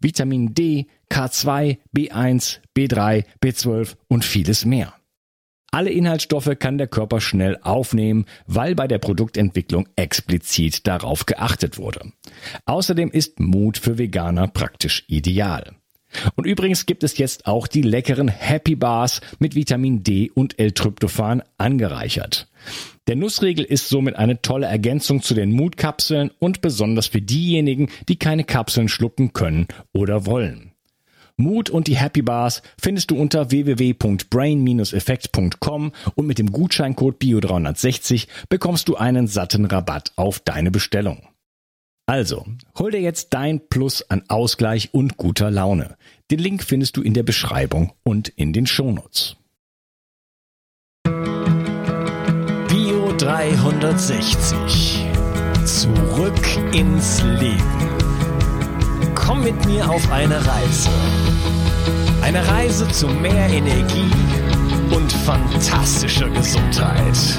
Vitamin D, K2, B1, B3, B12 und vieles mehr. Alle Inhaltsstoffe kann der Körper schnell aufnehmen, weil bei der Produktentwicklung explizit darauf geachtet wurde. Außerdem ist Mut für Veganer praktisch ideal. Und übrigens gibt es jetzt auch die leckeren Happy Bars mit Vitamin D und L-Tryptophan angereichert. Der Nussriegel ist somit eine tolle Ergänzung zu den Mutkapseln und besonders für diejenigen, die keine Kapseln schlucken können oder wollen. Mut und die Happy Bars findest du unter www.brain-effekt.com und mit dem Gutscheincode BIO360 bekommst du einen satten Rabatt auf deine Bestellung. Also, hol dir jetzt dein Plus an Ausgleich und guter Laune. Den Link findest du in der Beschreibung und in den Shownotes. 360. Zurück ins Leben. Komm mit mir auf eine Reise. Eine Reise zu mehr Energie und fantastischer Gesundheit.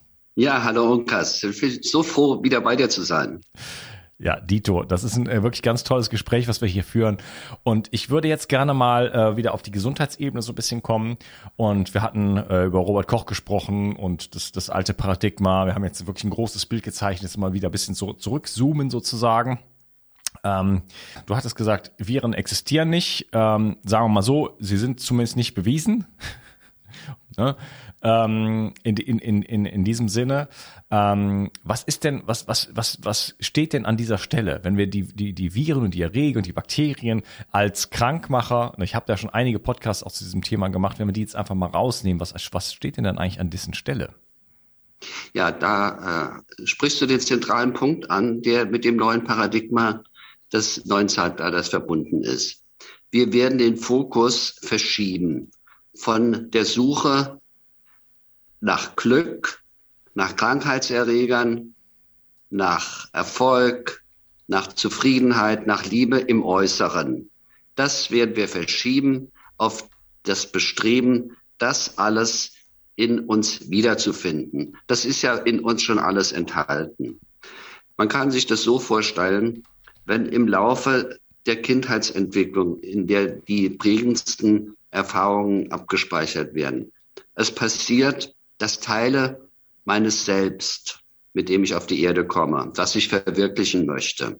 Ja, hallo Unkas. Ich bin so froh, wieder bei dir zu sein. Ja, Dito, das ist ein äh, wirklich ganz tolles Gespräch, was wir hier führen. Und ich würde jetzt gerne mal äh, wieder auf die Gesundheitsebene so ein bisschen kommen. Und wir hatten äh, über Robert Koch gesprochen und das, das alte Paradigma. Wir haben jetzt wirklich ein großes Bild gezeichnet, jetzt mal wieder ein bisschen so zurückzoomen sozusagen. Ähm, du hattest gesagt, Viren existieren nicht. Ähm, sagen wir mal so, sie sind zumindest nicht bewiesen. Ne? ähm, in, in, in, in diesem Sinne. Ähm, was ist denn, was, was, was, was steht denn an dieser Stelle, wenn wir die, die, die Viren und die Erreger und die Bakterien als Krankmacher, ich habe da schon einige Podcasts auch zu diesem Thema gemacht, wenn wir die jetzt einfach mal rausnehmen, was, was steht denn dann eigentlich an dessen Stelle? Ja, da äh, sprichst du den zentralen Punkt an, der mit dem neuen Paradigma des neuen Zeitalters verbunden ist. Wir werden den Fokus verschieben von der Suche nach Glück, nach Krankheitserregern, nach Erfolg, nach Zufriedenheit, nach Liebe im Äußeren. Das werden wir verschieben auf das Bestreben, das alles in uns wiederzufinden. Das ist ja in uns schon alles enthalten. Man kann sich das so vorstellen, wenn im Laufe der Kindheitsentwicklung, in der die prägendsten Erfahrungen abgespeichert werden, es passiert, dass Teile meines Selbst, mit dem ich auf die Erde komme, was ich verwirklichen möchte,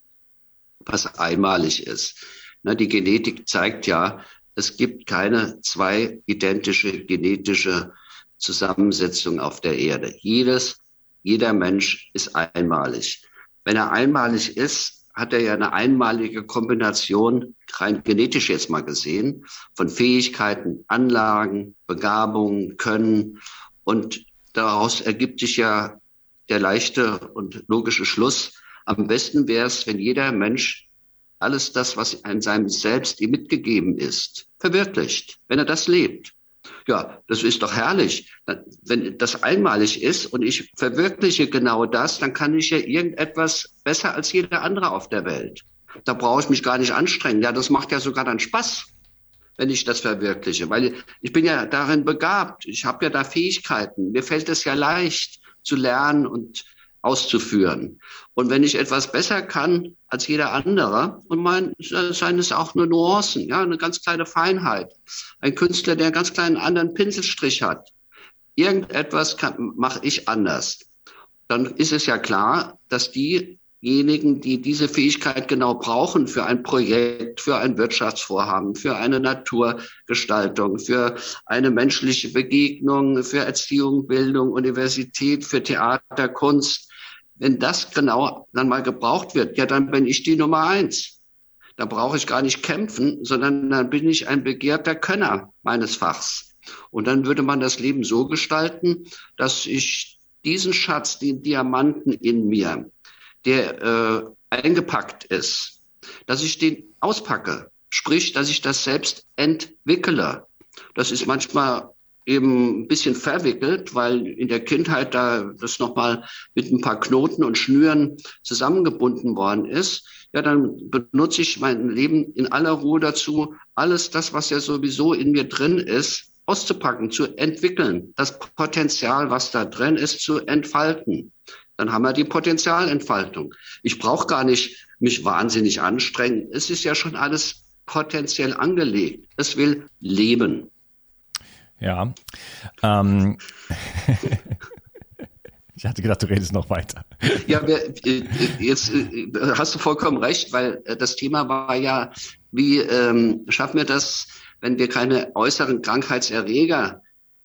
was einmalig ist. Na, die Genetik zeigt ja, es gibt keine zwei identische genetische Zusammensetzung auf der Erde. Jedes, jeder Mensch ist einmalig. Wenn er einmalig ist, hat er ja eine einmalige Kombination, rein genetisch jetzt mal gesehen, von Fähigkeiten, Anlagen, Begabungen, Können und daraus ergibt sich ja der leichte und logische Schluss. Am besten wäre es, wenn jeder Mensch alles das, was in seinem Selbst ihm mitgegeben ist, verwirklicht, wenn er das lebt. Ja, das ist doch herrlich. Wenn das einmalig ist und ich verwirkliche genau das, dann kann ich ja irgendetwas besser als jeder andere auf der Welt. Da brauche ich mich gar nicht anstrengen. Ja, das macht ja sogar dann Spaß wenn ich das verwirkliche. Weil ich bin ja darin begabt. Ich habe ja da Fähigkeiten. Mir fällt es ja leicht zu lernen und auszuführen. Und wenn ich etwas besser kann als jeder andere, und mein, seien es auch nur Nuancen, ja, eine ganz kleine Feinheit. Ein Künstler, der einen ganz kleinen anderen Pinselstrich hat. Irgendetwas mache ich anders. Dann ist es ja klar, dass die diejenigen, die diese Fähigkeit genau brauchen für ein Projekt, für ein Wirtschaftsvorhaben, für eine Naturgestaltung, für eine menschliche Begegnung, für Erziehung, Bildung, Universität, für Theater, Kunst. Wenn das genau dann mal gebraucht wird, ja, dann bin ich die Nummer eins. Da brauche ich gar nicht kämpfen, sondern dann bin ich ein begehrter Könner meines Fachs. Und dann würde man das Leben so gestalten, dass ich diesen Schatz, den Diamanten in mir, der äh, eingepackt ist, dass ich den auspacke. Sprich, dass ich das selbst entwickle. Das ist manchmal eben ein bisschen verwickelt, weil in der Kindheit da das nochmal mit ein paar Knoten und Schnüren zusammengebunden worden ist. Ja, dann benutze ich mein Leben in aller Ruhe dazu, alles das, was ja sowieso in mir drin ist, auszupacken, zu entwickeln, das Potenzial, was da drin ist, zu entfalten. Dann haben wir die Potenzialentfaltung. Ich brauche gar nicht mich wahnsinnig anstrengen. Es ist ja schon alles potenziell angelegt. Es will leben. Ja. Ähm. ich hatte gedacht, du redest noch weiter. Ja, äh, jetzt äh, hast du vollkommen recht, weil äh, das Thema war ja, wie ähm, schaffen wir das, wenn wir keine äußeren Krankheitserreger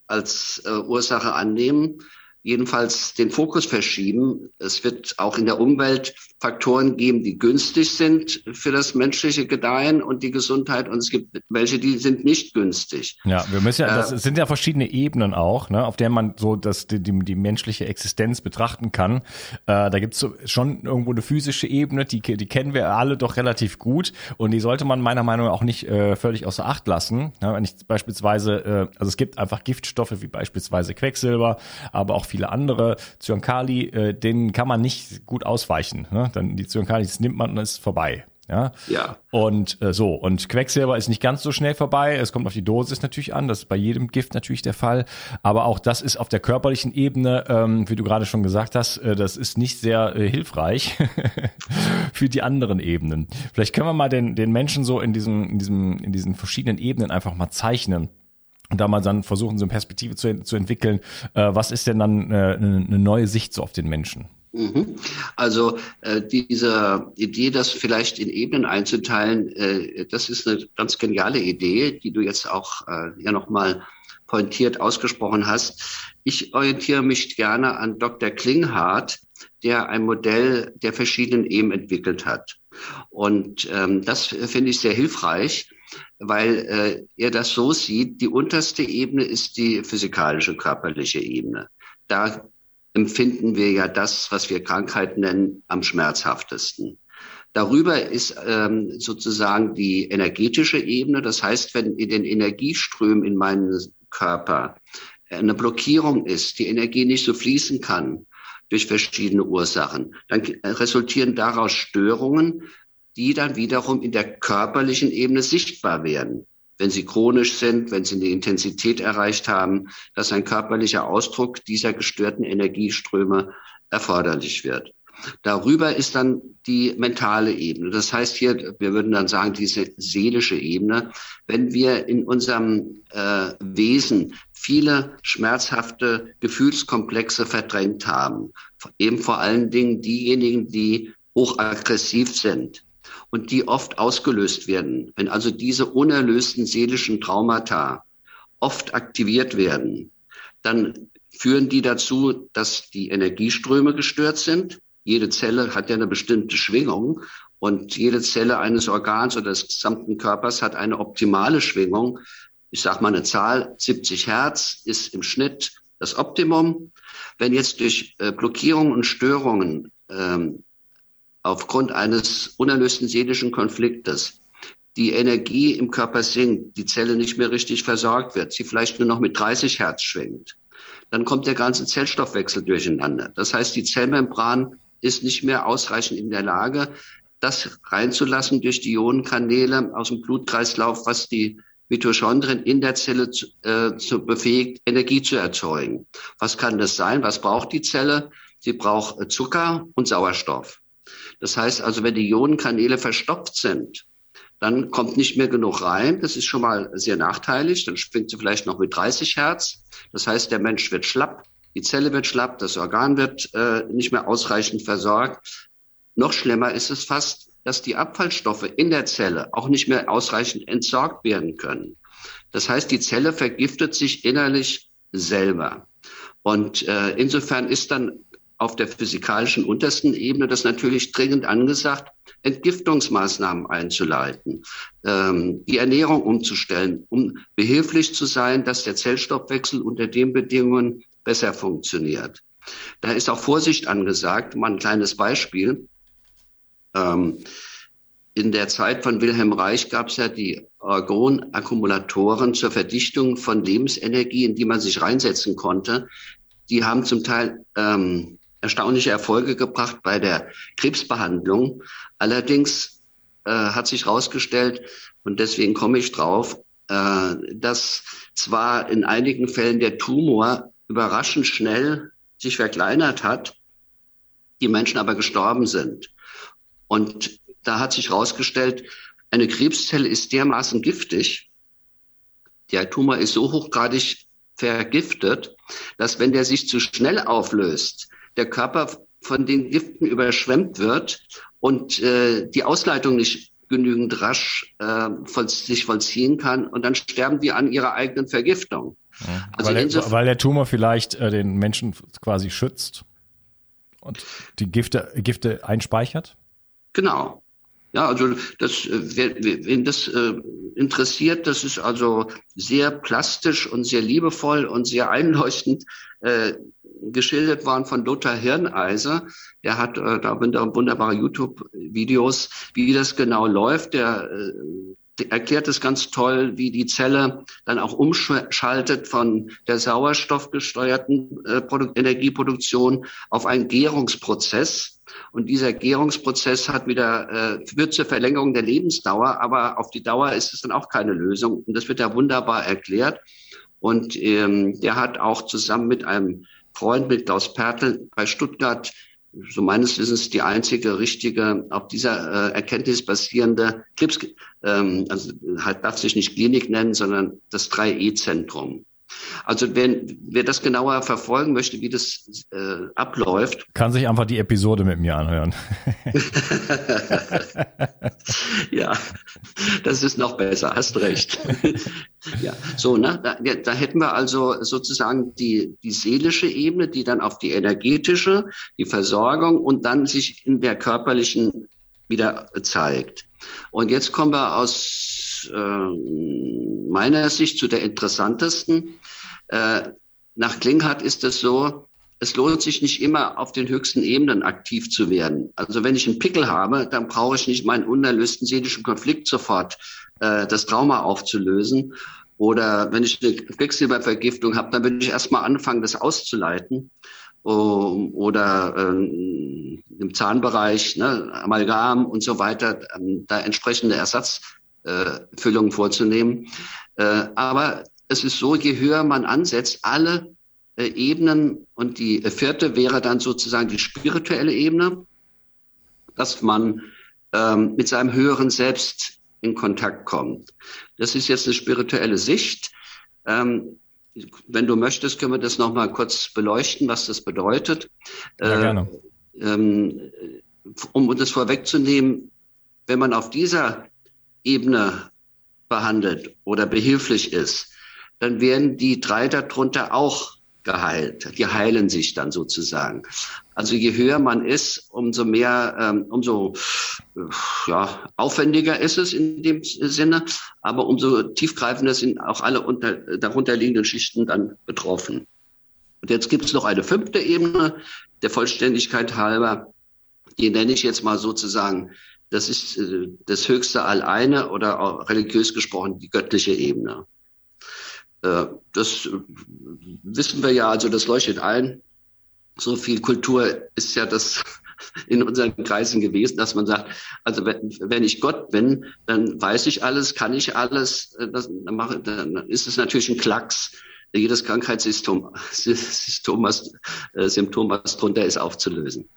als äh, Ursache annehmen, jedenfalls den Fokus verschieben. Es wird auch in der Umwelt Faktoren geben, die günstig sind für das menschliche Gedeihen und die Gesundheit und es gibt welche, die sind nicht günstig. Ja, wir müssen ja, das äh, sind ja verschiedene Ebenen auch, ne, auf der man so das, die, die, die menschliche Existenz betrachten kann. Äh, da gibt's so schon irgendwo eine physische Ebene, die, die kennen wir alle doch relativ gut und die sollte man meiner Meinung nach auch nicht äh, völlig außer Acht lassen. Ja, wenn ich beispielsweise, äh, also es gibt einfach Giftstoffe wie beispielsweise Quecksilber, aber auch viele andere, Zyankali, äh, denen kann man nicht gut ausweichen. Ne? Dann die Zyankali, das nimmt man und ist vorbei. Ja. ja. Und äh, so, und Quecksilber ist nicht ganz so schnell vorbei. Es kommt auf die Dosis natürlich an. Das ist bei jedem Gift natürlich der Fall. Aber auch das ist auf der körperlichen Ebene, ähm, wie du gerade schon gesagt hast, äh, das ist nicht sehr äh, hilfreich für die anderen Ebenen. Vielleicht können wir mal den, den Menschen so in diesem, in diesem, in diesen verschiedenen Ebenen einfach mal zeichnen und da mal dann versuchen, so eine Perspektive zu, zu entwickeln. Äh, was ist denn dann äh, eine neue Sicht so auf den Menschen? Mhm. Also äh, diese Idee, das vielleicht in Ebenen einzuteilen, äh, das ist eine ganz geniale Idee, die du jetzt auch äh, ja nochmal pointiert ausgesprochen hast. Ich orientiere mich gerne an Dr. Klinghardt, der ein Modell der verschiedenen Ebenen entwickelt hat. Und ähm, das finde ich sehr hilfreich, weil äh, er das so sieht, die unterste Ebene ist die physikalische, körperliche Ebene. Da empfinden wir ja das, was wir Krankheit nennen, am schmerzhaftesten. Darüber ist ähm, sozusagen die energetische Ebene. Das heißt, wenn in den Energieströmen in meinem Körper eine Blockierung ist, die Energie nicht so fließen kann durch verschiedene Ursachen, dann resultieren daraus Störungen, die dann wiederum in der körperlichen Ebene sichtbar werden wenn sie chronisch sind, wenn sie eine Intensität erreicht haben, dass ein körperlicher Ausdruck dieser gestörten Energieströme erforderlich wird. Darüber ist dann die mentale Ebene. Das heißt hier, wir würden dann sagen, diese seelische Ebene. Wenn wir in unserem äh, Wesen viele schmerzhafte Gefühlskomplexe verdrängt haben, eben vor allen Dingen diejenigen, die hochaggressiv sind, und die oft ausgelöst werden. Wenn also diese unerlösten seelischen Traumata oft aktiviert werden, dann führen die dazu, dass die Energieströme gestört sind. Jede Zelle hat ja eine bestimmte Schwingung und jede Zelle eines Organs oder des gesamten Körpers hat eine optimale Schwingung. Ich sage mal eine Zahl, 70 Hertz ist im Schnitt das Optimum. Wenn jetzt durch äh, Blockierungen und Störungen ähm, aufgrund eines unerlösten seelischen Konfliktes die Energie im Körper sinkt, die Zelle nicht mehr richtig versorgt wird, sie vielleicht nur noch mit 30 Hertz schwingt, dann kommt der ganze Zellstoffwechsel durcheinander. Das heißt, die Zellmembran ist nicht mehr ausreichend in der Lage, das reinzulassen durch die Ionenkanäle aus dem Blutkreislauf, was die Mitochondrien in der Zelle zu, äh, zu befähigt, Energie zu erzeugen. Was kann das sein? Was braucht die Zelle? Sie braucht Zucker und Sauerstoff. Das heißt also, wenn die Ionenkanäle verstopft sind, dann kommt nicht mehr genug rein. Das ist schon mal sehr nachteilig. Dann schwingt sie vielleicht noch mit 30 Hertz. Das heißt, der Mensch wird schlapp, die Zelle wird schlapp, das Organ wird äh, nicht mehr ausreichend versorgt. Noch schlimmer ist es fast, dass die Abfallstoffe in der Zelle auch nicht mehr ausreichend entsorgt werden können. Das heißt, die Zelle vergiftet sich innerlich selber. Und äh, insofern ist dann auf der physikalischen untersten Ebene das natürlich dringend angesagt, Entgiftungsmaßnahmen einzuleiten, ähm, die Ernährung umzustellen, um behilflich zu sein, dass der Zellstoffwechsel unter den Bedingungen besser funktioniert. Da ist auch Vorsicht angesagt. Mal ein kleines Beispiel. Ähm, in der Zeit von Wilhelm Reich gab es ja die Argonakkumulatoren zur Verdichtung von Lebensenergie, in die man sich reinsetzen konnte. Die haben zum Teil ähm, erstaunliche Erfolge gebracht bei der Krebsbehandlung. Allerdings äh, hat sich herausgestellt, und deswegen komme ich drauf, äh, dass zwar in einigen Fällen der Tumor überraschend schnell sich verkleinert hat, die Menschen aber gestorben sind. Und da hat sich herausgestellt, eine Krebszelle ist dermaßen giftig, der Tumor ist so hochgradig vergiftet, dass wenn der sich zu schnell auflöst, der Körper von den Giften überschwemmt wird und äh, die Ausleitung nicht genügend rasch äh, voll, sich vollziehen kann und dann sterben die an ihrer eigenen Vergiftung. Ja, also weil, der, weil, der, Tumor vielleicht äh, den Menschen quasi schützt und die Gifte, Gifte einspeichert? Genau. Ja, also das, äh, wen das äh, interessiert, das ist also sehr plastisch und sehr liebevoll und sehr einleuchtend äh, geschildert worden von Lothar Hirneiser. Der hat äh, da wunderbare YouTube-Videos, wie das genau läuft. Der äh, erklärt es ganz toll, wie die Zelle dann auch umschaltet von der sauerstoffgesteuerten äh, Energieproduktion auf einen Gärungsprozess. Und dieser Gärungsprozess hat wieder, äh, führt zur Verlängerung der Lebensdauer, aber auf die Dauer ist es dann auch keine Lösung. Und das wird ja wunderbar erklärt. Und ähm, der hat auch zusammen mit einem Freund, mit Klaus Pertel bei Stuttgart so meines Wissens die einzige richtige, auf dieser äh, Erkenntnis basierende Krebs, ähm, also halt darf sich nicht Klinik nennen, sondern das 3E-Zentrum. Also wenn wer das genauer verfolgen möchte, wie das äh, abläuft, kann sich einfach die Episode mit mir anhören. ja, das ist noch besser, hast recht. ja, so ne, da, da hätten wir also sozusagen die die seelische Ebene, die dann auf die energetische, die Versorgung und dann sich in der körperlichen wieder zeigt. Und jetzt kommen wir aus äh, meiner Sicht zu der interessantesten. Äh, nach Klinghardt ist es so, es lohnt sich nicht immer auf den höchsten Ebenen aktiv zu werden. Also wenn ich einen Pickel habe, dann brauche ich nicht meinen unerlösten seelischen Konflikt sofort äh, das Trauma aufzulösen. Oder wenn ich eine Quecksilbervergiftung habe, dann würde ich erstmal anfangen, das auszuleiten. Oder ähm, im Zahnbereich, ne, Amalgam und so weiter, ähm, da entsprechende Ersatzfüllungen äh, vorzunehmen. Äh, aber es ist so, je höher man ansetzt, alle äh, Ebenen und die vierte wäre dann sozusagen die spirituelle Ebene, dass man ähm, mit seinem höheren Selbst in Kontakt kommt. Das ist jetzt eine spirituelle Sicht. Ähm, wenn du möchtest, können wir das nochmal kurz beleuchten, was das bedeutet. Ja, gerne. Äh, ähm, um das vorwegzunehmen, wenn man auf dieser Ebene behandelt oder behilflich ist, dann werden die drei darunter auch geheilt. Die heilen sich dann sozusagen. Also je höher man ist, umso mehr, ähm, umso äh, ja, aufwendiger ist es in dem Sinne, aber umso tiefgreifender sind auch alle unter, darunter liegenden Schichten dann betroffen. Und jetzt gibt es noch eine fünfte Ebene, der Vollständigkeit halber, die nenne ich jetzt mal sozusagen, das ist äh, das höchste Alleine oder religiös gesprochen die göttliche Ebene. Äh, das wissen wir ja, also das leuchtet ein. So viel Kultur ist ja das in unseren Kreisen gewesen, dass man sagt, also wenn, wenn ich Gott bin, dann weiß ich alles, kann ich alles, äh, das, mache, dann ist es natürlich ein Klacks, jedes Krankheitssymptom, Symptom, was, äh, Symptom, was drunter ist, aufzulösen.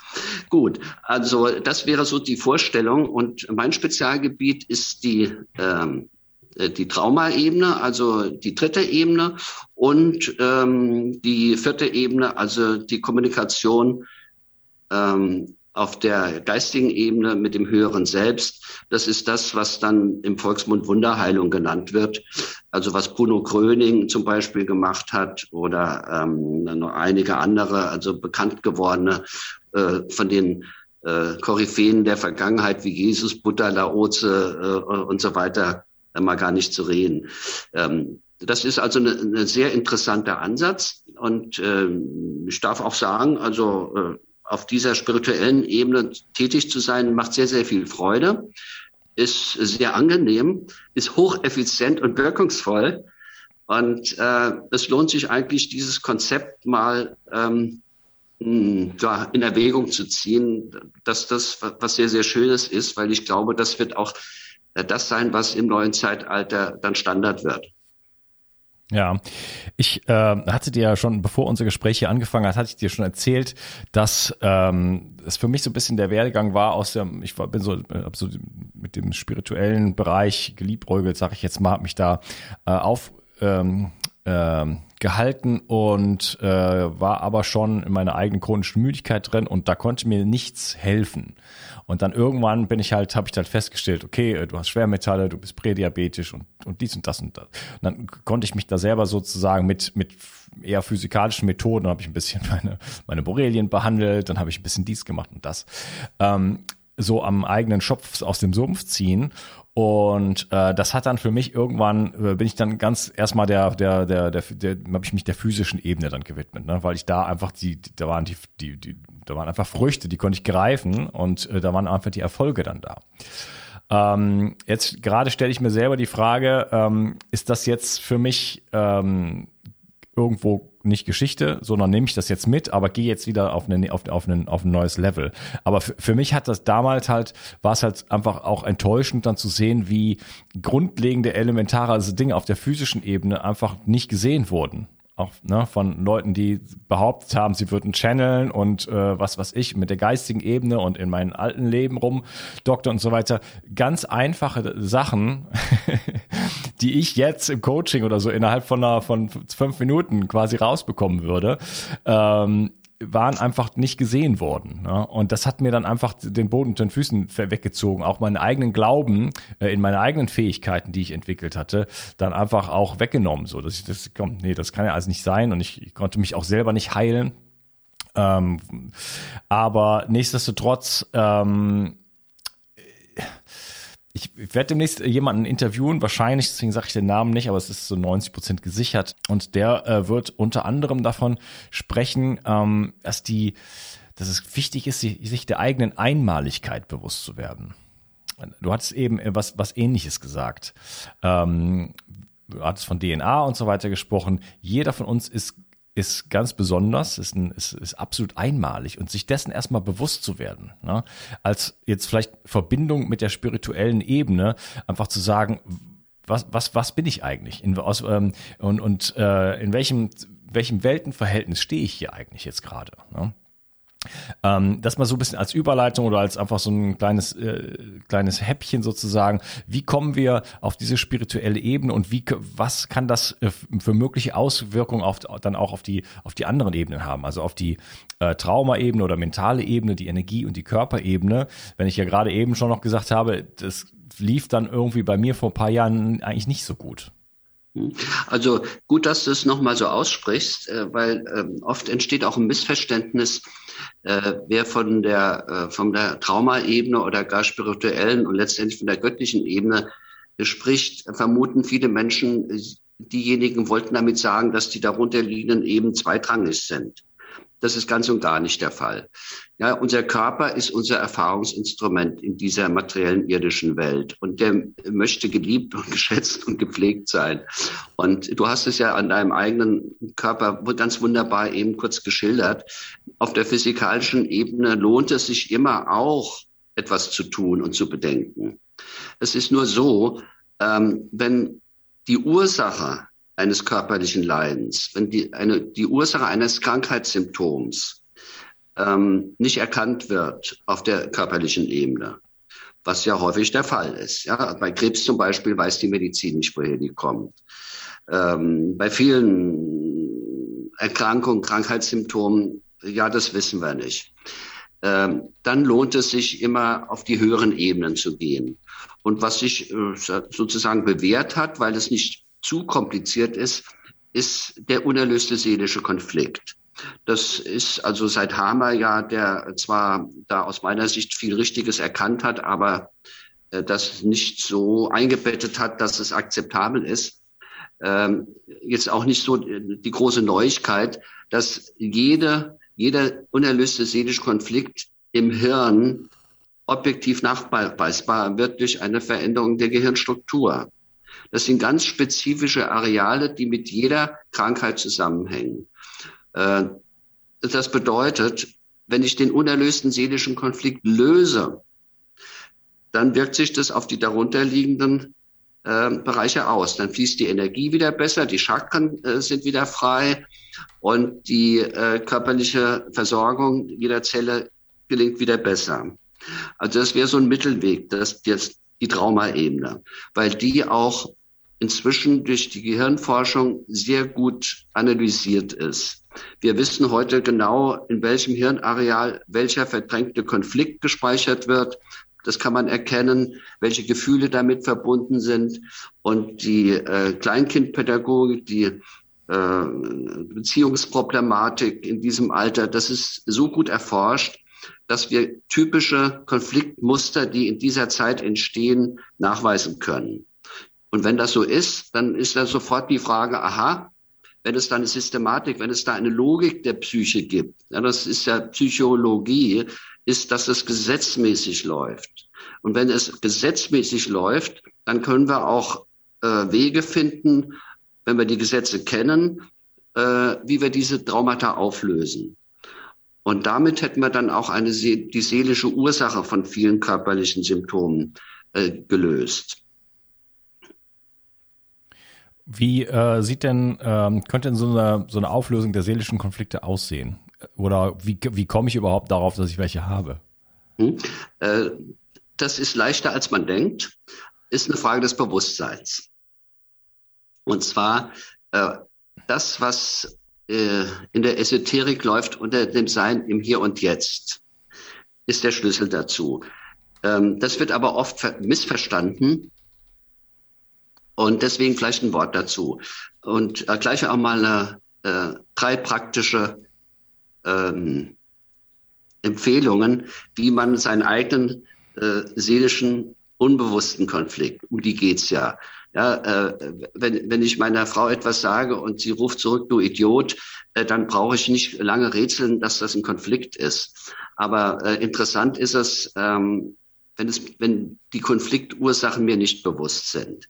Gut, also das wäre so die Vorstellung und mein Spezialgebiet ist die ähm, äh, die Traumaebene, also die dritte Ebene und ähm, die vierte Ebene, also die Kommunikation ähm, auf der geistigen Ebene mit dem höheren Selbst. Das ist das, was dann im Volksmund Wunderheilung genannt wird. Also was Bruno Gröning zum Beispiel gemacht hat oder ähm, noch einige andere, also bekannt gewordene äh, von den äh, Koryphäen der Vergangenheit wie Jesus, Buddha, Laoze äh, und so weiter mal gar nicht zu reden. Ähm, das ist also ein eine sehr interessanter Ansatz und äh, ich darf auch sagen, also äh, auf dieser spirituellen Ebene tätig zu sein, macht sehr, sehr viel Freude, ist sehr angenehm, ist hocheffizient und wirkungsvoll. Und äh, es lohnt sich eigentlich, dieses Konzept mal ähm, hm, ja, in Erwägung zu ziehen, dass das was sehr, sehr Schönes ist, weil ich glaube, das wird auch äh, das sein, was im neuen Zeitalter dann Standard wird. Ja, ich äh, hatte dir ja schon, bevor unser Gespräch hier angefangen hat, hatte ich dir schon erzählt, dass ähm, es für mich so ein bisschen der Werdegang war aus dem, ich war, bin so, hab so mit dem spirituellen Bereich geliebäugelt, sage ich jetzt mal, hab mich da äh, auf ähm, ähm, gehalten und äh, war aber schon in meiner eigenen chronischen Müdigkeit drin und da konnte mir nichts helfen. Und dann irgendwann bin ich halt, habe ich halt festgestellt, okay, äh, du hast Schwermetalle, du bist prädiabetisch und, und dies und das und das. Und dann konnte ich mich da selber sozusagen mit, mit eher physikalischen Methoden, habe ich ein bisschen meine, meine Borrelien behandelt, dann habe ich ein bisschen dies gemacht und das. Ähm, so am eigenen Schopf aus dem Sumpf ziehen und äh, das hat dann für mich irgendwann, äh, bin ich dann ganz erstmal der, der, der, der, der, habe ich mich der physischen Ebene dann gewidmet, ne? weil ich da einfach die, die da waren die, die, die, da waren einfach Früchte, die konnte ich greifen und äh, da waren einfach die Erfolge dann da. Ähm, jetzt gerade stelle ich mir selber die Frage, ähm, ist das jetzt für mich ähm, irgendwo nicht Geschichte, sondern nehme ich das jetzt mit, aber gehe jetzt wieder auf, eine, auf, auf, einen, auf ein neues Level. Aber für, mich hat das damals halt, war es halt einfach auch enttäuschend dann zu sehen, wie grundlegende, elementare also Dinge auf der physischen Ebene einfach nicht gesehen wurden auch ne, von Leuten, die behauptet haben, sie würden channeln und äh, was was ich mit der geistigen Ebene und in meinem alten Leben rum, Doktor und so weiter. Ganz einfache Sachen, die ich jetzt im Coaching oder so innerhalb von einer, von fünf Minuten quasi rausbekommen würde. Ähm, waren einfach nicht gesehen worden. Ne? Und das hat mir dann einfach den Boden unter den Füßen weggezogen. Auch meinen eigenen Glauben äh, in meine eigenen Fähigkeiten, die ich entwickelt hatte, dann einfach auch weggenommen. So, dass ich das, komm, nee, das kann ja alles nicht sein. Und ich, ich konnte mich auch selber nicht heilen. Ähm, aber nichtsdestotrotz ähm, ich, werde demnächst jemanden interviewen, wahrscheinlich, deswegen sage ich den Namen nicht, aber es ist so 90 Prozent gesichert. Und der äh, wird unter anderem davon sprechen, ähm, dass die, dass es wichtig ist, sich der eigenen Einmaligkeit bewusst zu werden. Du hattest eben was, was ähnliches gesagt. Ähm, du hattest von DNA und so weiter gesprochen. Jeder von uns ist ist ganz besonders, ist, ein, ist, ist absolut einmalig und sich dessen erstmal bewusst zu werden, ne? als jetzt vielleicht Verbindung mit der spirituellen Ebene, einfach zu sagen, was, was, was bin ich eigentlich? In, aus, ähm, und und äh, in welchem, welchem Weltenverhältnis stehe ich hier eigentlich jetzt gerade? Ne? Ähm, das mal so ein bisschen als Überleitung oder als einfach so ein kleines, äh, kleines Häppchen sozusagen. Wie kommen wir auf diese spirituelle Ebene und wie, was kann das äh, für mögliche Auswirkungen auf, dann auch auf die, auf die anderen Ebenen haben? Also auf die äh, Traumaebene oder mentale Ebene, die Energie- und die Körperebene. Wenn ich ja gerade eben schon noch gesagt habe, das lief dann irgendwie bei mir vor ein paar Jahren eigentlich nicht so gut. Also gut, dass du es nochmal so aussprichst, äh, weil ähm, oft entsteht auch ein Missverständnis, äh, wer von der, äh, von der Traumaebene oder gar spirituellen und letztendlich von der göttlichen Ebene spricht, vermuten viele Menschen, diejenigen wollten damit sagen, dass die darunterliegenden eben zweitrangig sind. Das ist ganz und gar nicht der Fall. Ja, unser Körper ist unser Erfahrungsinstrument in dieser materiellen irdischen Welt und der möchte geliebt und geschätzt und gepflegt sein. Und du hast es ja an deinem eigenen Körper ganz wunderbar eben kurz geschildert. Auf der physikalischen Ebene lohnt es sich immer auch etwas zu tun und zu bedenken. Es ist nur so, ähm, wenn die Ursache eines körperlichen Leidens, wenn die, eine, die Ursache eines Krankheitssymptoms ähm, nicht erkannt wird auf der körperlichen Ebene, was ja häufig der Fall ist. Ja, bei Krebs zum Beispiel weiß die Medizin nicht, woher die kommt. Ähm, bei vielen Erkrankungen, Krankheitssymptomen, ja, das wissen wir nicht. ähm, dann lohnt es sich immer auf die höheren Ebenen zu gehen. Und was sich äh, sozusagen bewährt hat, weil es nicht zu kompliziert ist, ist der unerlöste seelische Konflikt. Das ist also seit Hamer ja, der zwar da aus meiner Sicht viel Richtiges erkannt hat, aber äh, das nicht so eingebettet hat, dass es akzeptabel ist. Ähm, jetzt auch nicht so die große Neuigkeit, dass jede, jeder unerlöste seelische Konflikt im Hirn objektiv nachweisbar wird durch eine Veränderung der Gehirnstruktur. Das sind ganz spezifische Areale, die mit jeder Krankheit zusammenhängen. Äh, das bedeutet, wenn ich den unerlösten seelischen Konflikt löse, dann wirkt sich das auf die darunterliegenden äh, Bereiche aus. Dann fließt die Energie wieder besser, die Chakren äh, sind wieder frei und die äh, körperliche Versorgung jeder Zelle gelingt wieder besser. Also das wäre so ein Mittelweg, das jetzt die Traumaebene, weil die auch inzwischen durch die Gehirnforschung sehr gut analysiert ist. Wir wissen heute genau, in welchem Hirnareal welcher verdrängte Konflikt gespeichert wird. Das kann man erkennen, welche Gefühle damit verbunden sind. Und die äh, Kleinkindpädagogik, die äh, Beziehungsproblematik in diesem Alter, das ist so gut erforscht, dass wir typische Konfliktmuster, die in dieser Zeit entstehen, nachweisen können. Und wenn das so ist, dann ist da sofort die Frage, aha, wenn es da eine Systematik, wenn es da eine Logik der Psyche gibt, ja, das ist ja Psychologie, ist, dass es gesetzmäßig läuft. Und wenn es gesetzmäßig läuft, dann können wir auch äh, Wege finden, wenn wir die Gesetze kennen, äh, wie wir diese Traumata auflösen. Und damit hätten wir dann auch eine, die seelische Ursache von vielen körperlichen Symptomen äh, gelöst. Wie äh, sieht denn, ähm, könnte denn so eine, so eine Auflösung der seelischen Konflikte aussehen? Oder wie, wie komme ich überhaupt darauf, dass ich welche habe? Hm. Äh, das ist leichter, als man denkt. Ist eine Frage des Bewusstseins. Und zwar äh, das, was äh, in der Esoterik läuft unter dem Sein im Hier und Jetzt, ist der Schlüssel dazu. Ähm, das wird aber oft missverstanden und deswegen vielleicht ein Wort dazu. Und äh, gleich auch mal eine, äh, drei praktische ähm, Empfehlungen, wie man seinen eigenen äh, seelischen, unbewussten Konflikt, um die geht's ja. Ja, äh, wenn, wenn ich meiner Frau etwas sage und sie ruft zurück, du Idiot, äh, dann brauche ich nicht lange rätseln, dass das ein Konflikt ist. Aber äh, interessant ist es, ähm, wenn es, wenn die Konfliktursachen mir nicht bewusst sind.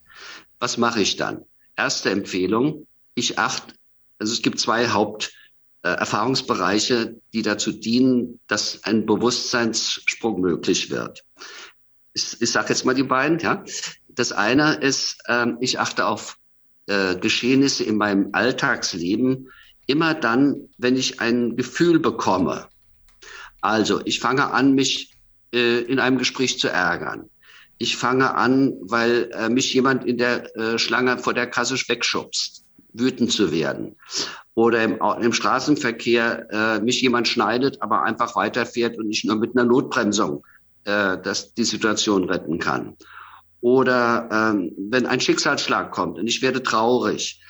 Was mache ich dann? Erste Empfehlung, ich achte, also es gibt zwei Haupterfahrungsbereiche, äh, die dazu dienen, dass ein Bewusstseinssprung möglich wird. Ich, ich sage jetzt mal die beiden. Ja. Das eine ist, ähm, ich achte auf äh, Geschehnisse in meinem Alltagsleben immer dann, wenn ich ein Gefühl bekomme. Also ich fange an, mich äh, in einem Gespräch zu ärgern ich fange an, weil äh, mich jemand in der äh, Schlange vor der Kasse wegschubst, wütend zu werden. Oder im, im Straßenverkehr äh, mich jemand schneidet, aber einfach weiterfährt und ich nur mit einer Notbremsung äh, das, die Situation retten kann. Oder ähm, wenn ein Schicksalsschlag kommt und ich werde traurig.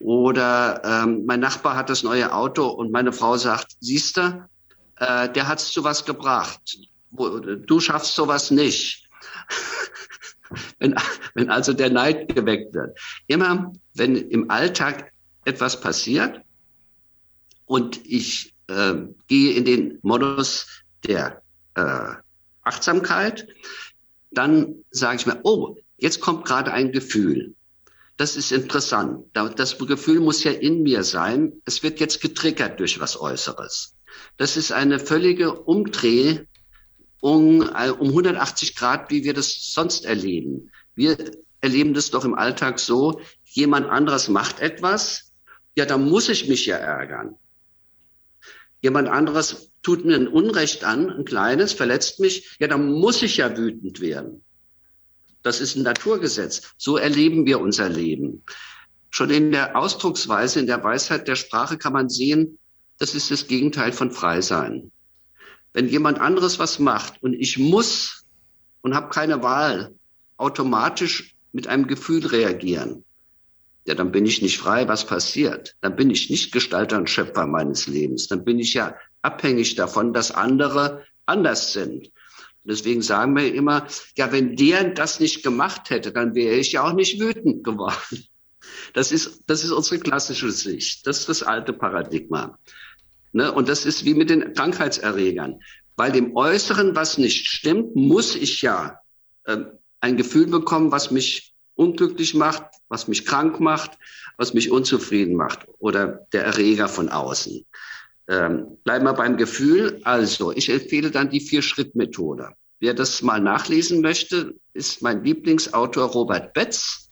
Oder ähm, mein Nachbar hat das neue Auto und meine Frau sagt, siehste, äh, der hat's zu was gebracht. Du schaffst sowas nicht wenn, wenn also der Neid geweckt wird. Immer, wenn im Alltag etwas passiert und ich äh, gehe in den Modus der äh, Achtsamkeit, dann sage ich mir, oh, jetzt kommt gerade ein Gefühl. Das ist interessant. Das Gefühl muss ja in mir sein. Es wird jetzt getriggert durch was Äußeres. Das ist eine völlige Umdreh um, äh, um 180 Grad, wie wir das sonst erleben. Wir erleben das doch im Alltag so, jemand anderes macht etwas, ja, da muss ich mich ja ärgern. Jemand anderes tut mir ein Unrecht an, ein kleines, verletzt mich, ja, da muss ich ja wütend werden. Das ist ein Naturgesetz. So erleben wir unser Leben. Schon in der Ausdrucksweise, in der Weisheit der Sprache kann man sehen, das ist das Gegenteil von Frei sein. Wenn jemand anderes was macht und ich muss und habe keine Wahl, automatisch mit einem Gefühl reagieren, ja, dann bin ich nicht frei, was passiert. Dann bin ich nicht Gestalter und Schöpfer meines Lebens. Dann bin ich ja abhängig davon, dass andere anders sind. Deswegen sagen wir immer, ja, wenn der das nicht gemacht hätte, dann wäre ich ja auch nicht wütend geworden. Das ist, das ist unsere klassische Sicht. Das ist das alte Paradigma. Ne? Und das ist wie mit den Krankheitserregern. Weil dem Äußeren was nicht stimmt, muss ich ja äh, ein Gefühl bekommen, was mich unglücklich macht, was mich krank macht, was mich unzufrieden macht oder der Erreger von außen. Ähm, bleiben wir beim Gefühl. Also, ich empfehle dann die Vier-Schritt-Methode. Wer das mal nachlesen möchte, ist mein Lieblingsautor Robert Betz.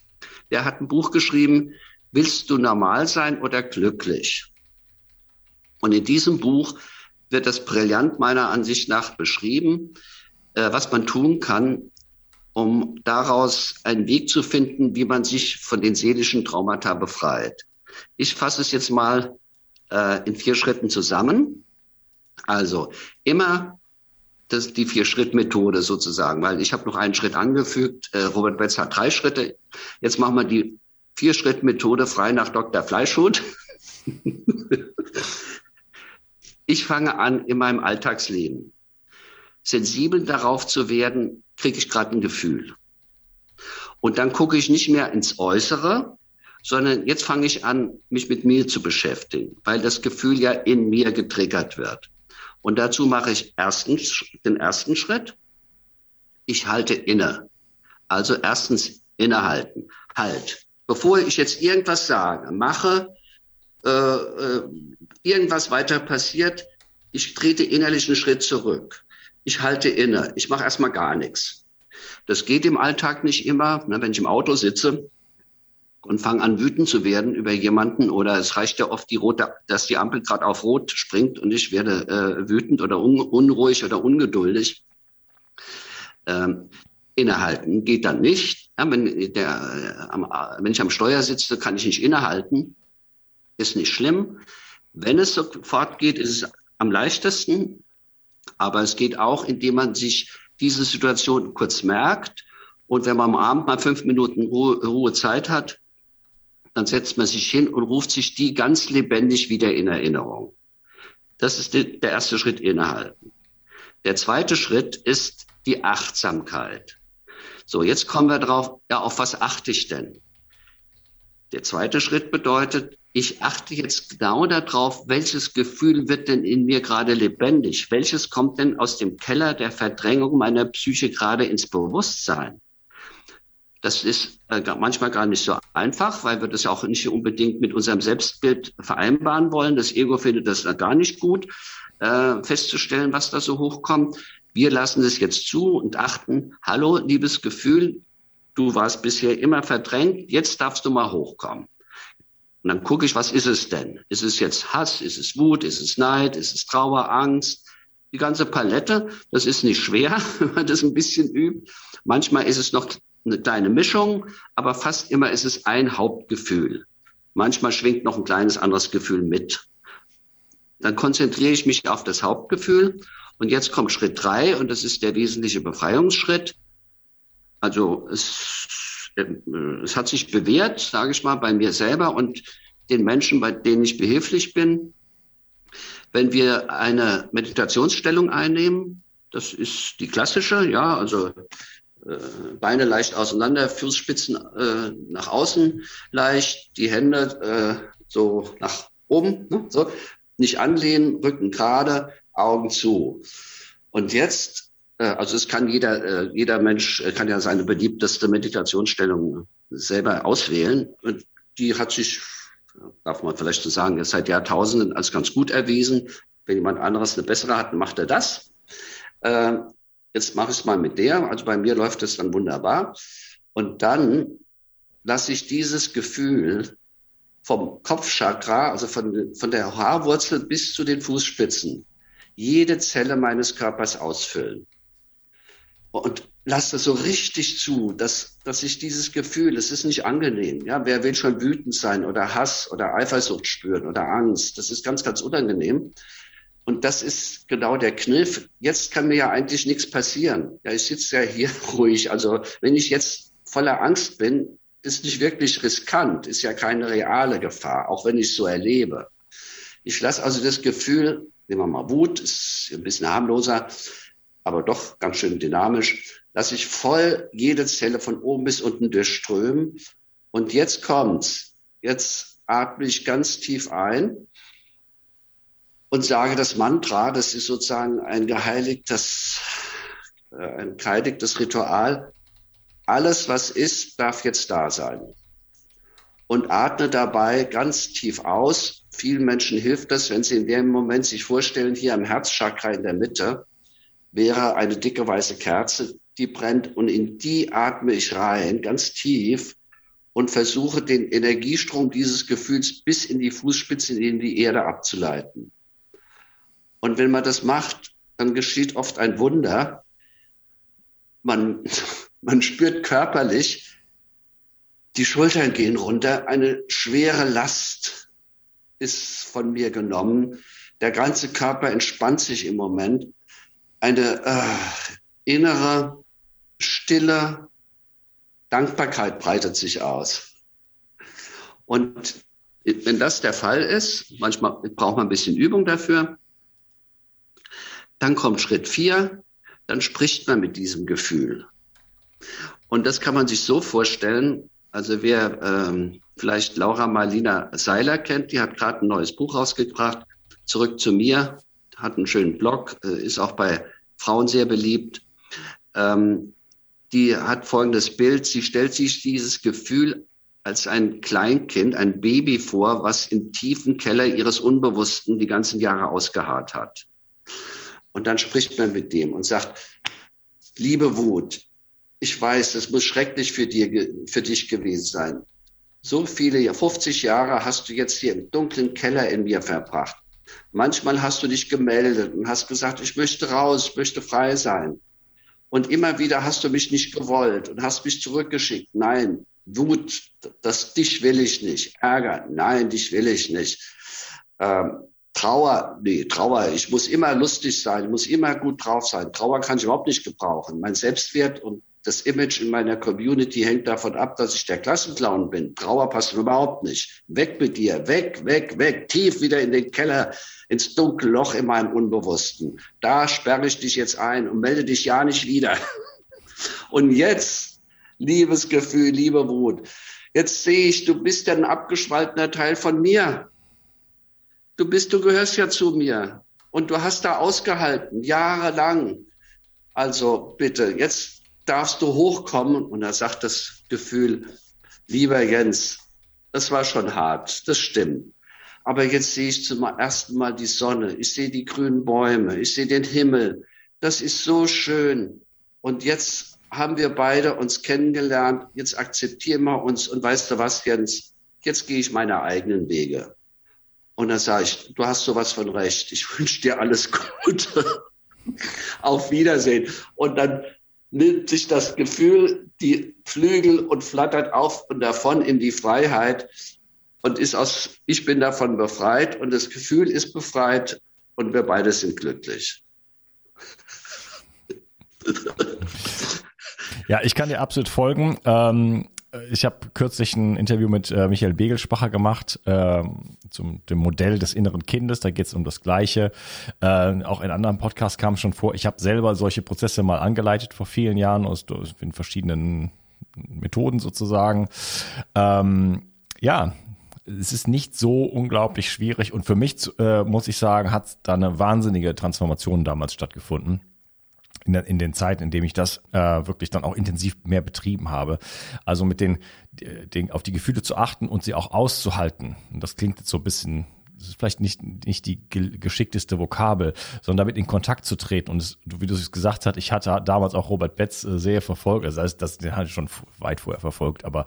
Der hat ein Buch geschrieben, Willst du normal sein oder glücklich? Und in diesem Buch wird das brillant meiner Ansicht nach beschrieben, äh, was man tun kann, um daraus einen Weg zu finden, wie man sich von den seelischen Traumata befreit. Ich fasse es jetzt mal äh, in vier Schritten zusammen. Also immer das, die Vier-Schritt-Methode sozusagen, weil ich habe noch einen Schritt angefügt. Äh, Robert Betz hat drei Schritte. Jetzt machen wir die Vier-Schritt-Methode frei nach Dr. Fleischhut. ich fange an in meinem Alltagsleben sensibel darauf zu werden, kriege ich gerade ein Gefühl. Und dann gucke ich nicht mehr ins Äußere, sondern jetzt fange ich an, mich mit mir zu beschäftigen, weil das Gefühl ja in mir getriggert wird. Und dazu mache ich erstens den ersten Schritt. Ich halte inne. Also erstens innehalten. Halt. Bevor ich jetzt irgendwas sage, mache, irgendwas weiter passiert, ich trete innerlich einen Schritt zurück. Ich halte inne. Ich mache erstmal gar nichts. Das geht im Alltag nicht immer. Ne, wenn ich im Auto sitze, und fange an wütend zu werden über jemanden oder es reicht ja oft die rote, dass die Ampel gerade auf Rot springt und ich werde äh, wütend oder un unruhig oder ungeduldig. Ähm, innehalten geht dann nicht. Ja, wenn, der, äh, am, wenn ich am Steuer sitze, kann ich nicht innehalten. Ist nicht schlimm. Wenn es sofort geht, ist es am leichtesten. Aber es geht auch, indem man sich diese Situation kurz merkt und wenn man am Abend mal fünf Minuten Ruhe, Ruhe Zeit hat, dann setzt man sich hin und ruft sich die ganz lebendig wieder in Erinnerung. Das ist der erste Schritt innehalten. Der zweite Schritt ist die Achtsamkeit. So, jetzt kommen wir drauf, ja, auf was achte ich denn? Der zweite Schritt bedeutet, ich achte jetzt genau darauf, welches Gefühl wird denn in mir gerade lebendig? Welches kommt denn aus dem Keller der Verdrängung meiner Psyche gerade ins Bewusstsein? Das ist äh, manchmal gar nicht so einfach, weil wir das auch nicht unbedingt mit unserem Selbstbild vereinbaren wollen. Das Ego findet das gar nicht gut, äh, festzustellen, was da so hochkommt. Wir lassen es jetzt zu und achten, hallo, liebes Gefühl, du warst bisher immer verdrängt, jetzt darfst du mal hochkommen. Und dann gucke ich, was ist es denn? Ist es jetzt Hass? Ist es Wut? Ist es Neid? Ist es Trauer, Angst? Die ganze Palette, das ist nicht schwer, wenn man das ein bisschen übt. Manchmal ist es noch eine kleine Mischung, aber fast immer ist es ein Hauptgefühl. Manchmal schwingt noch ein kleines anderes Gefühl mit. Dann konzentriere ich mich auf das Hauptgefühl und jetzt kommt Schritt drei und das ist der wesentliche Befreiungsschritt. Also es, es hat sich bewährt, sage ich mal, bei mir selber und den Menschen, bei denen ich behilflich bin. Wenn wir eine Meditationsstellung einnehmen, das ist die klassische, ja, also äh, Beine leicht auseinander, Fußspitzen äh, nach außen leicht, die Hände äh, so nach oben, ne? so nicht anlehnen, Rücken gerade, Augen zu. Und jetzt, äh, also es kann jeder, äh, jeder Mensch äh, kann ja seine beliebteste Meditationsstellung selber auswählen. Und die hat sich, darf man vielleicht so sagen, jetzt seit Jahrtausenden als ganz gut erwiesen. Wenn jemand anderes eine bessere hat, macht er das. Äh, jetzt mache ich es mal mit der. Also bei mir läuft es dann wunderbar. Und dann lasse ich dieses Gefühl vom Kopfchakra, also von, von der Haarwurzel bis zu den Fußspitzen, jede Zelle meines Körpers ausfüllen. Und lasse das so richtig zu, dass, dass ich dieses Gefühl, es ist nicht angenehm. Ja, wer will schon wütend sein oder Hass oder Eifersucht spüren oder Angst? Das ist ganz, ganz unangenehm. Und das ist genau der Kniff. Jetzt kann mir ja eigentlich nichts passieren. Ja, ich sitze ja hier ruhig. Also wenn ich jetzt voller Angst bin, ist nicht wirklich riskant, ist ja keine reale Gefahr, auch wenn ich es so erlebe. Ich lasse also das Gefühl, nehmen wir mal Wut, ist ein bisschen harmloser, aber doch ganz schön dynamisch, lasse ich voll jede Zelle von oben bis unten durchströmen. Und jetzt kommt's. Jetzt atme ich ganz tief ein und sage das Mantra, das ist sozusagen ein geheiligtes, äh, ein geheiligtes Ritual. Alles, was ist, darf jetzt da sein. Und atme dabei ganz tief aus. Vielen Menschen hilft das, wenn sie in dem Moment sich vorstellen, hier am Herzchakra in der Mitte wäre eine dicke weiße Kerze, die brennt und in die atme ich rein, ganz tief und versuche den Energiestrom dieses Gefühls bis in die Fußspitze, in die Erde abzuleiten. Und wenn man das macht, dann geschieht oft ein Wunder. Man, man spürt körperlich, die Schultern gehen runter, eine schwere Last ist von mir genommen. Der ganze Körper entspannt sich im Moment. Eine äh, innere, stille Dankbarkeit breitet sich aus. Und wenn das der Fall ist, manchmal braucht man ein bisschen Übung dafür, dann kommt Schritt vier, dann spricht man mit diesem Gefühl. Und das kann man sich so vorstellen, also wer ähm, vielleicht Laura Marlina Seiler kennt, die hat gerade ein neues Buch rausgebracht, Zurück zu mir, hat einen schönen Blog, äh, ist auch bei Frauen sehr beliebt. Ähm, die hat folgendes Bild, sie stellt sich dieses Gefühl als ein Kleinkind, ein Baby vor, was im tiefen Keller ihres Unbewussten die ganzen Jahre ausgeharrt hat. Und dann spricht man mit dem und sagt, liebe Wut, ich weiß, das muss schrecklich für, dir, für dich gewesen sein. So viele, 50 Jahre hast du jetzt hier im dunklen Keller in mir verbracht. Manchmal hast du dich gemeldet und hast gesagt, ich möchte raus, ich möchte frei sein. Und immer wieder hast du mich nicht gewollt und hast mich zurückgeschickt. Nein, Wut, das dich will ich nicht. Ärger, nein, dich will ich nicht. Ähm, Trauer, nee, Trauer, ich muss immer lustig sein, ich muss immer gut drauf sein. Trauer kann ich überhaupt nicht gebrauchen. Mein Selbstwert und das Image in meiner Community hängt davon ab, dass ich der Klassenclown bin. Trauer passt überhaupt nicht. Weg mit dir, weg, weg, weg, tief wieder in den Keller, ins dunkle Loch in meinem Unbewussten. Da sperre ich dich jetzt ein und melde dich ja nicht wieder. Und jetzt, liebes Gefühl, liebe Wut, jetzt sehe ich, du bist ja ein abgespaltener Teil von mir. Du bist, du gehörst ja zu mir. Und du hast da ausgehalten, jahrelang. Also bitte, jetzt darfst du hochkommen. Und da sagt das Gefühl, lieber Jens, das war schon hart, das stimmt. Aber jetzt sehe ich zum ersten Mal die Sonne, ich sehe die grünen Bäume, ich sehe den Himmel. Das ist so schön. Und jetzt haben wir beide uns kennengelernt. Jetzt akzeptieren wir uns. Und weißt du was, Jens? Jetzt gehe ich meine eigenen Wege. Und dann sage ich, du hast sowas von recht. Ich wünsche dir alles Gute. Auf Wiedersehen. Und dann nimmt sich das Gefühl die Flügel und flattert auf und davon in die Freiheit und ist aus, ich bin davon befreit und das Gefühl ist befreit und wir beide sind glücklich. Ja, ich kann dir absolut folgen. Ähm, ich habe kürzlich ein Interview mit äh, Michael Begelspacher gemacht äh, zum dem Modell des inneren Kindes. Da geht es um das Gleiche. Äh, auch in anderen Podcasts kam schon vor. Ich habe selber solche Prozesse mal angeleitet vor vielen Jahren aus in verschiedenen Methoden sozusagen. Ähm, ja, es ist nicht so unglaublich schwierig und für mich äh, muss ich sagen, hat da eine wahnsinnige Transformation damals stattgefunden in, der, in den Zeiten, in denen ich das äh, wirklich dann auch intensiv mehr betrieben habe. Also mit den, den auf die Gefühle zu achten und sie auch auszuhalten. Und das klingt jetzt so ein bisschen das ist vielleicht nicht, nicht die geschickteste Vokabel, sondern damit in Kontakt zu treten. Und es, wie du es gesagt hast, ich hatte damals auch Robert Betz äh, sehr verfolgt, das, das den hatte ich schon weit vorher verfolgt, aber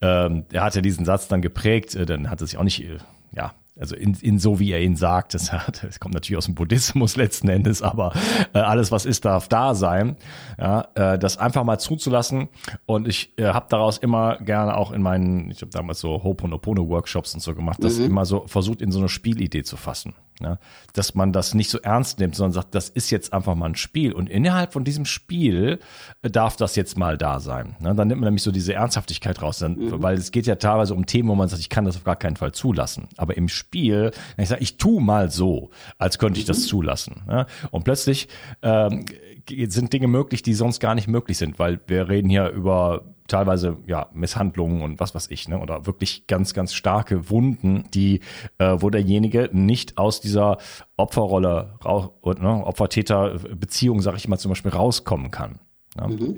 ähm, er hatte diesen Satz dann geprägt, äh, dann hat er sich auch nicht, äh, ja, also in, in so wie er ihn sagt, das, das kommt natürlich aus dem Buddhismus letzten Endes, aber äh, alles, was ist, darf da sein. Ja, äh, das einfach mal zuzulassen. Und ich äh, habe daraus immer gerne auch in meinen, ich habe damals so Ho'oponopono-Workshops und so gemacht, das mhm. immer so versucht, in so eine Spielidee zu fassen. Ja, dass man das nicht so ernst nimmt, sondern sagt, das ist jetzt einfach mal ein Spiel. Und innerhalb von diesem Spiel äh, darf das jetzt mal da sein. Ja, dann nimmt man nämlich so diese Ernsthaftigkeit raus, dann, mhm. weil es geht ja teilweise um Themen, wo man sagt, ich kann das auf gar keinen Fall zulassen. Aber im Spiel, ich sage, ich tu mal so, als könnte ich das mhm. zulassen. Ja, und plötzlich ähm, sind Dinge möglich, die sonst gar nicht möglich sind, weil wir reden hier über teilweise ja Misshandlungen und was weiß ich, ne? Oder wirklich ganz, ganz starke Wunden, die, äh, wo derjenige nicht aus dieser Opferrolle, ne, Opfer-Täter-Beziehung, sag ich mal, zum Beispiel rauskommen kann. Ne? Mhm.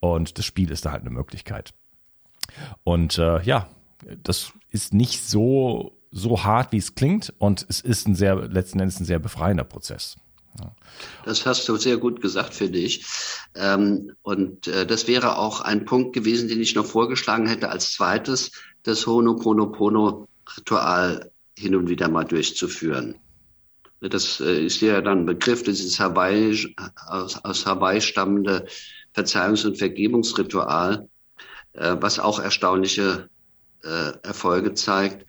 Und das Spiel ist da halt eine Möglichkeit. Und äh, ja, das ist nicht so so hart, wie es klingt, und es ist ein sehr letzten Endes ein sehr befreiender Prozess. Das hast du sehr gut gesagt, finde ich. Ähm, und äh, das wäre auch ein Punkt gewesen, den ich noch vorgeschlagen hätte als zweites, das Honoponopono-Ritual hin und wieder mal durchzuführen. Das äh, ist ja dann ein Begriff, ist Hawaii, aus, aus Hawaii stammende Verzeihungs- und Vergebungsritual, äh, was auch erstaunliche Erfolge zeigt.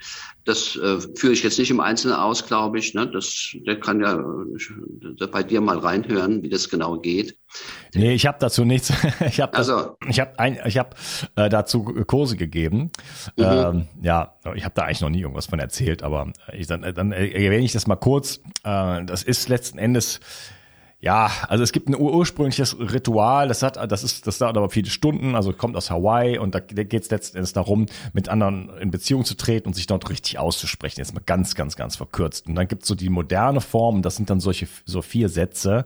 Das äh, führe ich jetzt nicht im Einzelnen aus, glaube ich. Ne? Das, der kann ja äh, bei dir mal reinhören, wie das genau geht. Nee, ich habe dazu nichts. ich habe also, ich ich habe äh, dazu Kurse gegeben. Mhm. Ähm, ja, ich habe da eigentlich noch nie irgendwas von erzählt, aber ich, dann, dann erwähne ich das mal kurz. Äh, das ist letzten Endes ja, also es gibt ein ursprüngliches Ritual, das hat, das ist, das dauert aber viele Stunden, also kommt aus Hawaii und da, geht es letzten Endes darum, mit anderen in Beziehung zu treten und sich dort richtig auszusprechen. Jetzt mal ganz, ganz, ganz verkürzt. Und dann gibt's so die moderne Form, das sind dann solche so vier Sätze.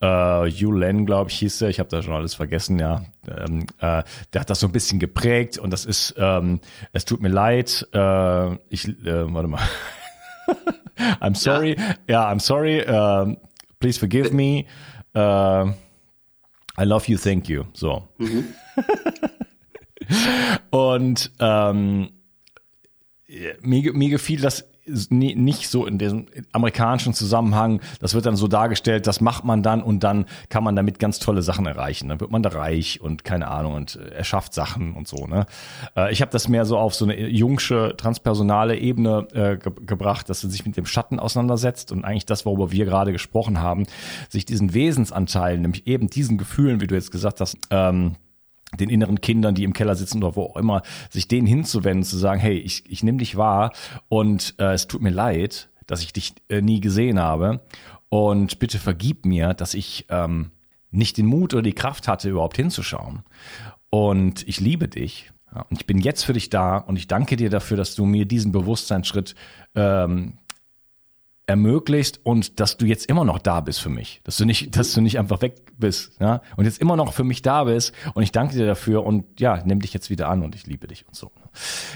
Äh, Yulen, glaube ich, hieß er, ich habe da schon alles vergessen, ja. Ähm, äh, der hat das so ein bisschen geprägt und das ist, ähm, es tut mir leid, äh, ich, äh, warte mal. I'm sorry, ja, yeah, I'm sorry. Uh, please forgive me. Uh, I love you, thank you. So. Mhm. Und ähm, mir, mir gefiel das nicht so in diesem amerikanischen Zusammenhang. Das wird dann so dargestellt, das macht man dann und dann kann man damit ganz tolle Sachen erreichen. Dann wird man da reich und keine Ahnung und äh, erschafft Sachen und so. Ne? Äh, ich habe das mehr so auf so eine jungsche, transpersonale Ebene äh, ge gebracht, dass er sich mit dem Schatten auseinandersetzt und eigentlich das, worüber wir gerade gesprochen haben, sich diesen Wesensanteilen, nämlich eben diesen Gefühlen, wie du jetzt gesagt hast, ähm, den inneren Kindern, die im Keller sitzen oder wo auch immer, sich denen hinzuwenden, zu sagen, hey, ich, ich nehme dich wahr und äh, es tut mir leid, dass ich dich äh, nie gesehen habe und bitte vergib mir, dass ich ähm, nicht den Mut oder die Kraft hatte, überhaupt hinzuschauen. Und ich liebe dich ja, und ich bin jetzt für dich da und ich danke dir dafür, dass du mir diesen Bewusstseinsschritt ähm, ermöglicht und dass du jetzt immer noch da bist für mich, dass du nicht, dass du nicht einfach weg bist, ja, und jetzt immer noch für mich da bist und ich danke dir dafür und ja, nimm dich jetzt wieder an und ich liebe dich und so.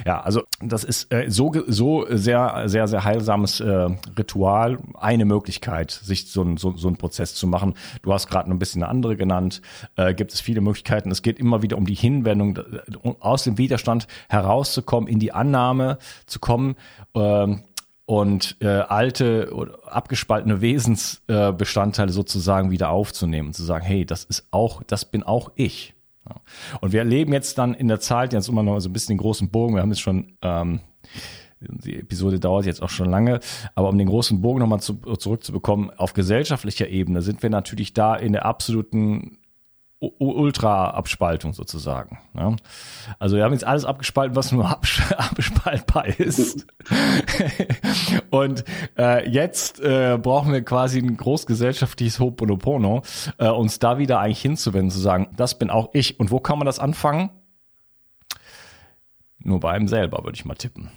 Ja, also das ist äh, so so sehr sehr sehr heilsames äh, Ritual, eine Möglichkeit, sich so ein so, so ein Prozess zu machen. Du hast gerade ein bisschen eine andere genannt. Äh, gibt es viele Möglichkeiten. Es geht immer wieder um die Hinwendung, aus dem Widerstand herauszukommen, in die Annahme zu kommen. Äh, und äh, alte oder abgespaltene Wesensbestandteile äh, sozusagen wieder aufzunehmen und zu sagen, hey, das ist auch, das bin auch ich. Ja. Und wir erleben jetzt dann in der Zeit, jetzt immer noch so ein bisschen den großen Bogen, wir haben jetzt schon, ähm, die Episode dauert jetzt auch schon lange, aber um den großen Bogen nochmal zu, zurückzubekommen, auf gesellschaftlicher Ebene sind wir natürlich da in der absoluten Ultra-Abspaltung sozusagen. Ne? Also wir haben jetzt alles abgespalten, was nur abspaltbar ist. und äh, jetzt äh, brauchen wir quasi ein großgesellschaftliches Ho'oponopono, äh, uns da wieder eigentlich hinzuwenden, zu sagen, das bin auch ich. Und wo kann man das anfangen? Nur bei einem selber, würde ich mal tippen.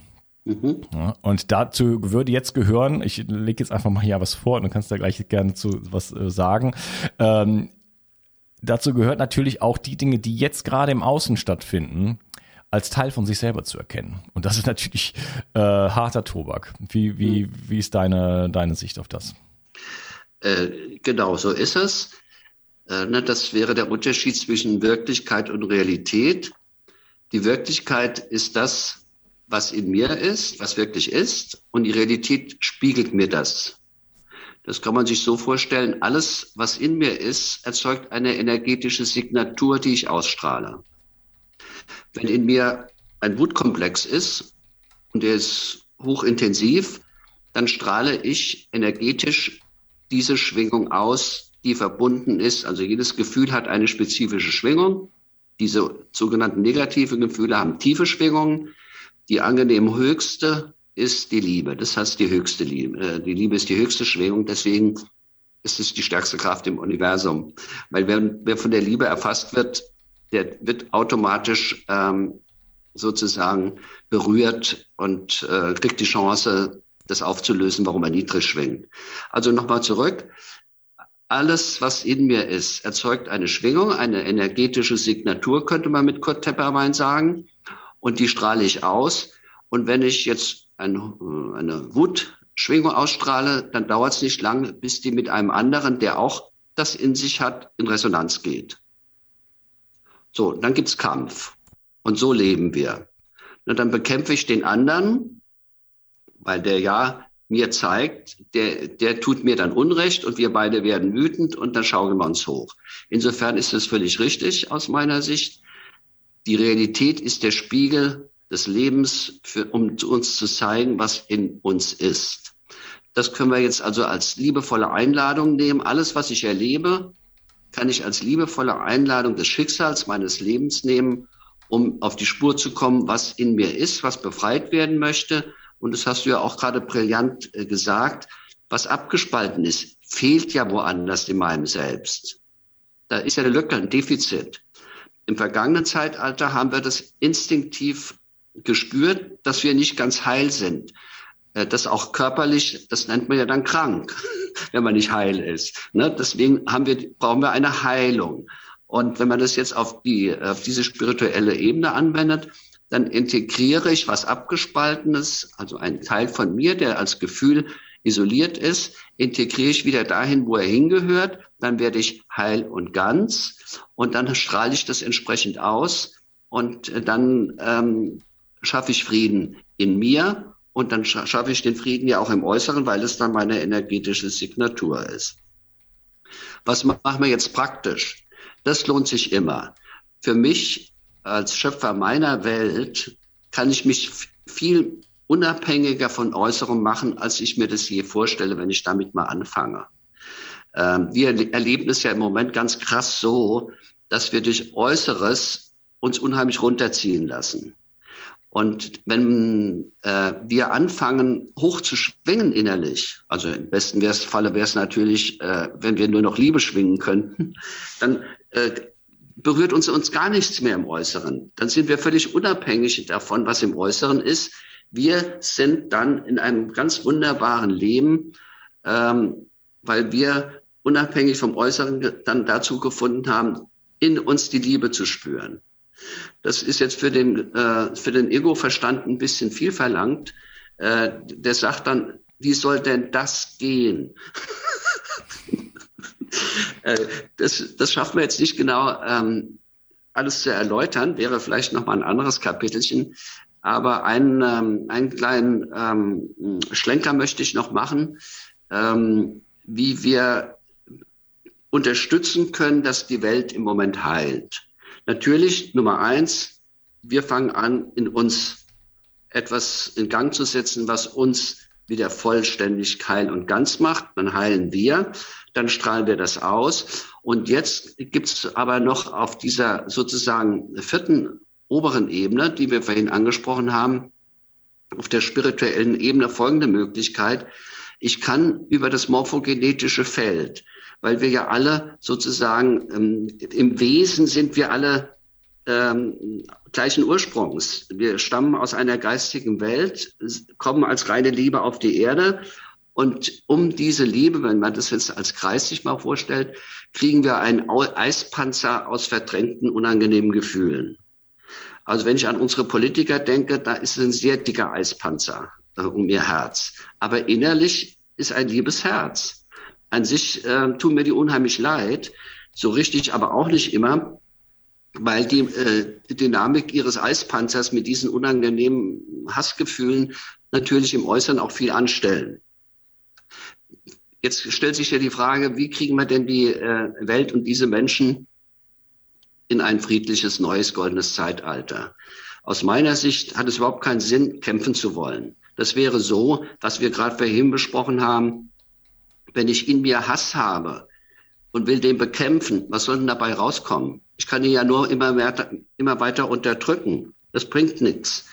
Mhm. Ja, und dazu würde jetzt gehören, ich lege jetzt einfach mal hier was vor und du kannst da gleich gerne zu was äh, sagen. Ähm, dazu gehört natürlich auch die Dinge, die jetzt gerade im Außen stattfinden, als Teil von sich selber zu erkennen. Und das ist natürlich äh, harter Tobak. Wie, wie, hm. wie ist deine, deine Sicht auf das? Äh, genau, so ist es. Äh, ne, das wäre der Unterschied zwischen Wirklichkeit und Realität. Die Wirklichkeit ist das, was in mir ist, was wirklich ist, und die Realität spiegelt mir das. Das kann man sich so vorstellen, alles, was in mir ist, erzeugt eine energetische Signatur, die ich ausstrahle. Wenn in mir ein Wutkomplex ist und der ist hochintensiv, dann strahle ich energetisch diese Schwingung aus, die verbunden ist. Also jedes Gefühl hat eine spezifische Schwingung. Diese sogenannten negativen Gefühle haben tiefe Schwingungen. Die angenehm höchste ist die Liebe. Das heißt die höchste Liebe. Äh, die Liebe ist die höchste Schwingung. Deswegen ist es die stärkste Kraft im Universum. Weil wer, wer von der Liebe erfasst wird, der wird automatisch ähm, sozusagen berührt und äh, kriegt die Chance, das aufzulösen, warum er niedrig schwingt. Also nochmal zurück. Alles, was in mir ist, erzeugt eine Schwingung, eine energetische Signatur, könnte man mit Kurt Tepperwein sagen. Und die strahle ich aus. Und wenn ich jetzt ein, äh, eine Wutschwingung ausstrahle, dann dauert es nicht lange, bis die mit einem anderen, der auch das in sich hat, in Resonanz geht. So, dann gibt's Kampf. Und so leben wir. Und dann bekämpfe ich den anderen, weil der ja mir zeigt, der, der tut mir dann Unrecht und wir beide werden wütend und dann schaukeln wir uns hoch. Insofern ist es völlig richtig aus meiner Sicht. Die Realität ist der Spiegel des Lebens, für, um uns zu zeigen, was in uns ist. Das können wir jetzt also als liebevolle Einladung nehmen. Alles, was ich erlebe, kann ich als liebevolle Einladung des Schicksals meines Lebens nehmen, um auf die Spur zu kommen, was in mir ist, was befreit werden möchte. Und das hast du ja auch gerade brillant äh, gesagt. Was abgespalten ist, fehlt ja woanders in meinem Selbst. Da ist ja eine Lücke, ein Defizit. Im vergangenen Zeitalter haben wir das instinktiv gespürt, dass wir nicht ganz heil sind. Äh, das auch körperlich, das nennt man ja dann krank, wenn man nicht heil ist. Ne? Deswegen haben wir, brauchen wir eine Heilung. Und wenn man das jetzt auf, die, auf diese spirituelle Ebene anwendet, dann integriere ich was Abgespaltenes, also ein Teil von mir, der als Gefühl isoliert ist, integriere ich wieder dahin, wo er hingehört, dann werde ich heil und ganz und dann strahle ich das entsprechend aus und dann ähm, schaffe ich Frieden in mir und dann schaffe ich den Frieden ja auch im Äußeren, weil es dann meine energetische Signatur ist. Was machen wir jetzt praktisch? Das lohnt sich immer. Für mich als Schöpfer meiner Welt kann ich mich viel unabhängiger von Äußerem machen, als ich mir das je vorstelle, wenn ich damit mal anfange. Ähm, wir erleben es ja im Moment ganz krass so, dass wir durch Äußeres uns unheimlich runterziehen lassen. Und wenn äh, wir anfangen, hoch zu schwingen innerlich, also im besten Falle wäre es natürlich, äh, wenn wir nur noch Liebe schwingen könnten, dann äh, berührt uns uns gar nichts mehr im Äußeren. Dann sind wir völlig unabhängig davon, was im Äußeren ist. Wir sind dann in einem ganz wunderbaren Leben, ähm, weil wir unabhängig vom Äußeren dann dazu gefunden haben, in uns die Liebe zu spüren. Das ist jetzt für den, äh, für den Ego-Verstand ein bisschen viel verlangt. Äh, der sagt dann, wie soll denn das gehen? äh, das, das schaffen wir jetzt nicht genau ähm, alles zu erläutern, wäre vielleicht noch mal ein anderes Kapitelchen. Aber einen, ähm, einen kleinen ähm, Schlenker möchte ich noch machen, ähm, wie wir unterstützen können, dass die Welt im Moment heilt. Natürlich, Nummer eins, wir fangen an, in uns etwas in Gang zu setzen, was uns wieder vollständig heil und ganz macht. Dann heilen wir, dann strahlen wir das aus. Und jetzt gibt es aber noch auf dieser sozusagen vierten oberen Ebene, die wir vorhin angesprochen haben, auf der spirituellen Ebene folgende Möglichkeit. Ich kann über das morphogenetische Feld weil wir ja alle sozusagen ähm, im Wesen sind wir alle ähm, gleichen Ursprungs. Wir stammen aus einer geistigen Welt, kommen als reine Liebe auf die Erde. Und um diese Liebe, wenn man das jetzt als Kreis sich mal vorstellt, kriegen wir einen Eispanzer aus verdrängten, unangenehmen Gefühlen. Also wenn ich an unsere Politiker denke, da ist ein sehr dicker Eispanzer äh, um ihr Herz. Aber innerlich ist ein liebes Herz an sich äh, tun mir die unheimlich leid, so richtig aber auch nicht immer, weil die äh, Dynamik ihres Eispanzers mit diesen unangenehmen Hassgefühlen natürlich im Äußeren auch viel anstellen. Jetzt stellt sich ja die Frage, wie kriegen wir denn die äh, Welt und diese Menschen in ein friedliches, neues, goldenes Zeitalter? Aus meiner Sicht hat es überhaupt keinen Sinn, kämpfen zu wollen. Das wäre so, was wir gerade vorhin besprochen haben. Wenn ich in mir Hass habe und will den bekämpfen, was soll denn dabei rauskommen? Ich kann ihn ja nur immer, mehr, immer weiter unterdrücken. Das bringt nichts.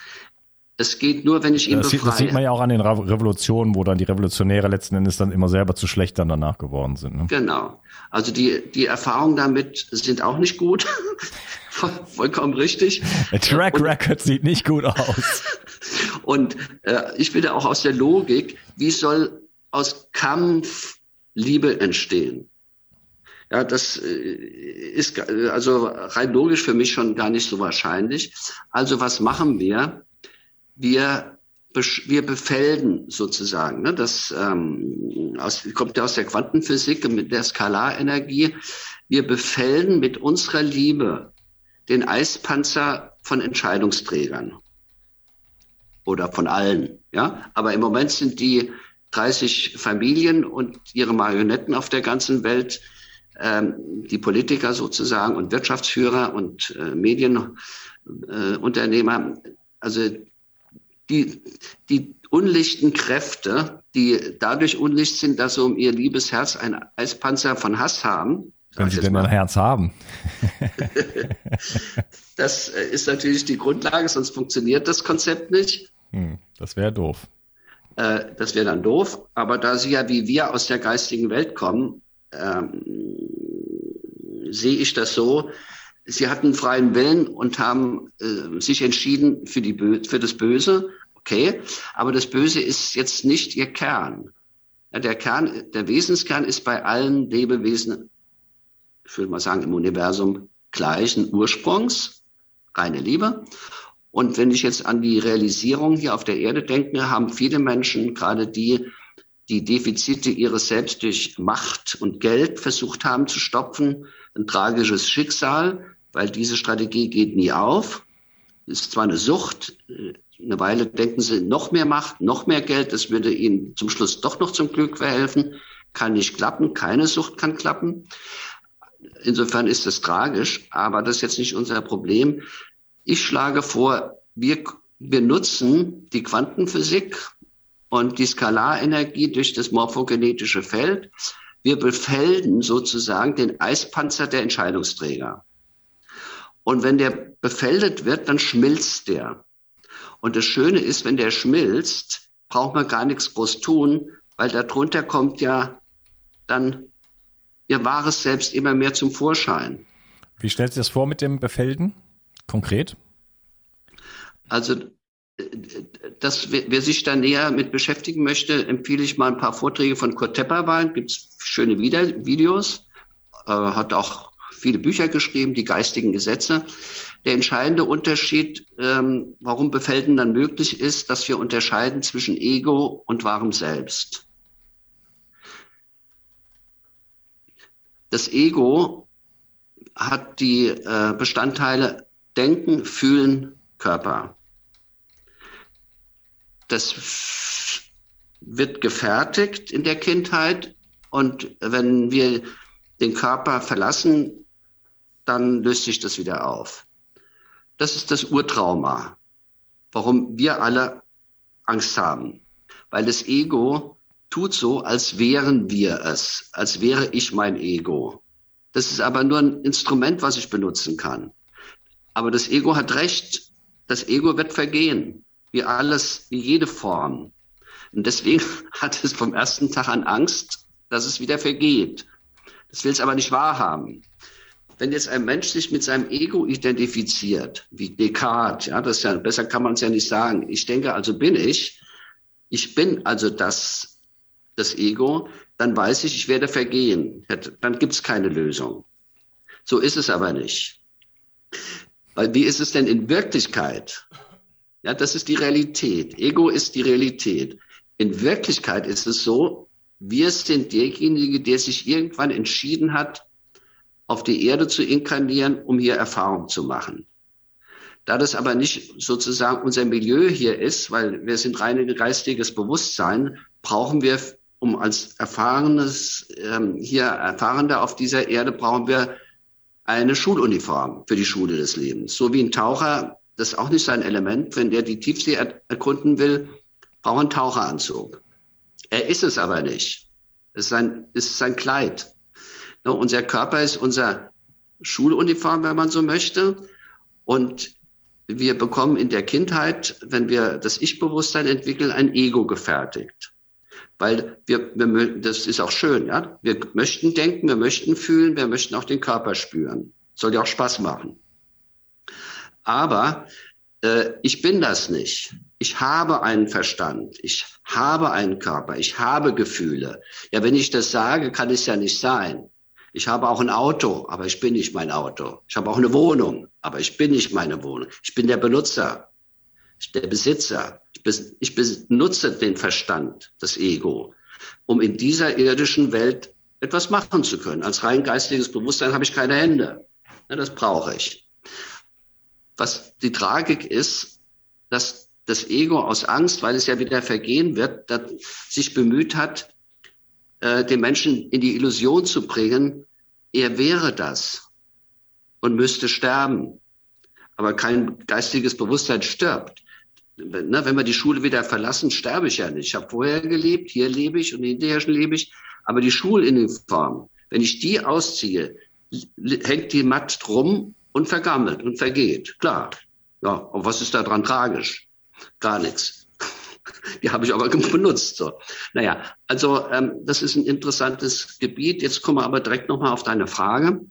Es geht nur, wenn ich ihn das befreie. das sieht man ja auch an den Revolutionen, wo dann die Revolutionäre letzten Endes dann immer selber zu schlecht dann danach geworden sind. Ne? Genau. Also die, die Erfahrungen damit sind auch nicht gut. Vollkommen richtig. Der Track Record sieht nicht gut aus. Und äh, ich bin ja auch aus der Logik, wie soll aus Kampf Liebe entstehen? Ja, das äh, ist also rein logisch für mich schon gar nicht so wahrscheinlich. Also was machen wir? Wir wir befelden sozusagen. Ne? Das ähm, aus, kommt ja aus der Quantenphysik mit der Skalarenergie. Wir befelden mit unserer Liebe den Eispanzer von Entscheidungsträgern oder von allen. Ja, aber im Moment sind die 30 Familien und ihre Marionetten auf der ganzen Welt, ähm, die Politiker sozusagen und Wirtschaftsführer und äh, Medienunternehmer, äh, also die, die unlichten Kräfte, die dadurch unlicht sind, dass sie um ihr liebes Herz ein Eispanzer von Hass haben. Wenn sie denn ein Herz haben. das äh, ist natürlich die Grundlage, sonst funktioniert das Konzept nicht. Hm, das wäre doof. Äh, das wäre dann doof. Aber da sie ja wie wir aus der geistigen Welt kommen, ähm, sehe ich das so, sie hatten freien Willen und haben äh, sich entschieden für, die für das Böse. Okay, aber das Böse ist jetzt nicht ihr Kern. Ja, der Kern, der Wesenskern ist bei allen Lebewesen, ich würde mal sagen, im Universum gleichen Ursprungs, reine Liebe. Und wenn ich jetzt an die Realisierung hier auf der Erde denke, haben viele Menschen, gerade die, die Defizite ihres Selbst durch Macht und Geld versucht haben zu stopfen, ein tragisches Schicksal, weil diese Strategie geht nie auf. Ist zwar eine Sucht, eine Weile denken sie, noch mehr Macht, noch mehr Geld, das würde ihnen zum Schluss doch noch zum Glück verhelfen. Kann nicht klappen, keine Sucht kann klappen. Insofern ist das tragisch, aber das ist jetzt nicht unser Problem. Ich schlage vor, wir, wir nutzen die Quantenphysik und die Skalarenergie durch das morphogenetische Feld. Wir befelden sozusagen den Eispanzer der Entscheidungsträger. Und wenn der befeldet wird, dann schmilzt der. Und das Schöne ist, wenn der schmilzt, braucht man gar nichts groß tun, weil darunter kommt ja dann ihr wahres Selbst immer mehr zum Vorschein. Wie stellst du das vor mit dem Befelden konkret? Also das, wer sich da näher mit beschäftigen möchte, empfehle ich mal ein paar Vorträge von Kurt Tepperwein. Gibt es schöne Videos, äh, hat auch viele Bücher geschrieben, die geistigen Gesetze. Der entscheidende Unterschied, ähm, warum Befelden dann möglich ist, dass wir unterscheiden zwischen Ego und wahrem Selbst. Das Ego hat die äh, Bestandteile Denken, Fühlen, Körper. Das wird gefertigt in der Kindheit und wenn wir den Körper verlassen, dann löst sich das wieder auf. Das ist das Urtrauma, warum wir alle Angst haben. Weil das Ego tut so, als wären wir es, als wäre ich mein Ego. Das ist aber nur ein Instrument, was ich benutzen kann. Aber das Ego hat recht. Das Ego wird vergehen. Wie alles, wie jede Form. Und deswegen hat es vom ersten Tag an Angst, dass es wieder vergeht. Das will es aber nicht wahrhaben wenn jetzt ein Mensch sich mit seinem Ego identifiziert, wie Descartes, ja, das ja, besser kann man es ja nicht sagen. Ich denke, also bin ich. Ich bin also das, das Ego. Dann weiß ich, ich werde vergehen. Dann gibt es keine Lösung. So ist es aber nicht. Weil wie ist es denn in Wirklichkeit? Ja, das ist die Realität. Ego ist die Realität. In Wirklichkeit ist es so, wir sind derjenige, der sich irgendwann entschieden hat, auf die Erde zu inkarnieren, um hier Erfahrung zu machen. Da das aber nicht sozusagen unser Milieu hier ist, weil wir sind rein geistiges Bewusstsein, brauchen wir, um als erfahrenes, ähm, hier Erfahrender auf dieser Erde, brauchen wir eine Schuluniform für die Schule des Lebens. So wie ein Taucher, das ist auch nicht sein Element, wenn der die Tiefsee erkunden will, brauche einen Taucheranzug. Er ist es aber nicht. Es ist sein, ist sein Kleid. Ja, unser Körper ist unser Schuluniform, wenn man so möchte. Und wir bekommen in der Kindheit, wenn wir das Ich-Bewusstsein entwickeln, ein Ego gefertigt. Weil wir, wir, das ist auch schön, ja. Wir möchten denken, wir möchten fühlen, wir möchten auch den Körper spüren. Soll ja auch Spaß machen. Aber äh, ich bin das nicht. Ich habe einen Verstand, ich habe einen Körper, ich habe Gefühle. Ja, wenn ich das sage, kann es ja nicht sein. Ich habe auch ein Auto, aber ich bin nicht mein Auto. Ich habe auch eine Wohnung, aber ich bin nicht meine Wohnung. Ich bin der Benutzer, der Besitzer. Ich, benutze den Verstand, das Ego, um in dieser irdischen Welt etwas machen zu können. Als rein geistiges Bewusstsein habe ich keine Hände. Das brauche ich. Was die Tragik ist, dass das Ego aus Angst, weil es ja wieder vergehen wird, sich bemüht hat, äh, den Menschen in die Illusion zu bringen, er wäre das und müsste sterben. Aber kein geistiges Bewusstsein stirbt. Ne, wenn wir die Schule wieder verlassen, sterbe ich ja nicht. Ich habe vorher gelebt, hier lebe ich und hinterher schon lebe ich. Aber die Schuluniform, wenn ich die ausziehe, hängt die matt drum und vergammelt und vergeht. Klar. Ja, und was ist da dran tragisch? Gar nichts. Die habe ich aber benutzt. So. Naja, also ähm, das ist ein interessantes Gebiet. Jetzt kommen wir aber direkt nochmal auf deine Frage.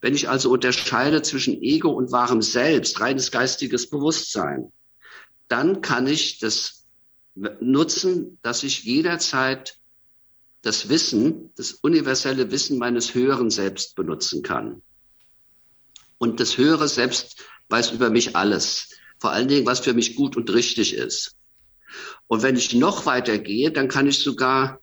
Wenn ich also unterscheide zwischen Ego und wahrem Selbst, reines geistiges Bewusstsein, dann kann ich das nutzen, dass ich jederzeit das Wissen, das universelle Wissen meines höheren Selbst benutzen kann. Und das höhere Selbst weiß über mich alles. Vor allen Dingen, was für mich gut und richtig ist. Und wenn ich noch weiter gehe, dann kann ich sogar,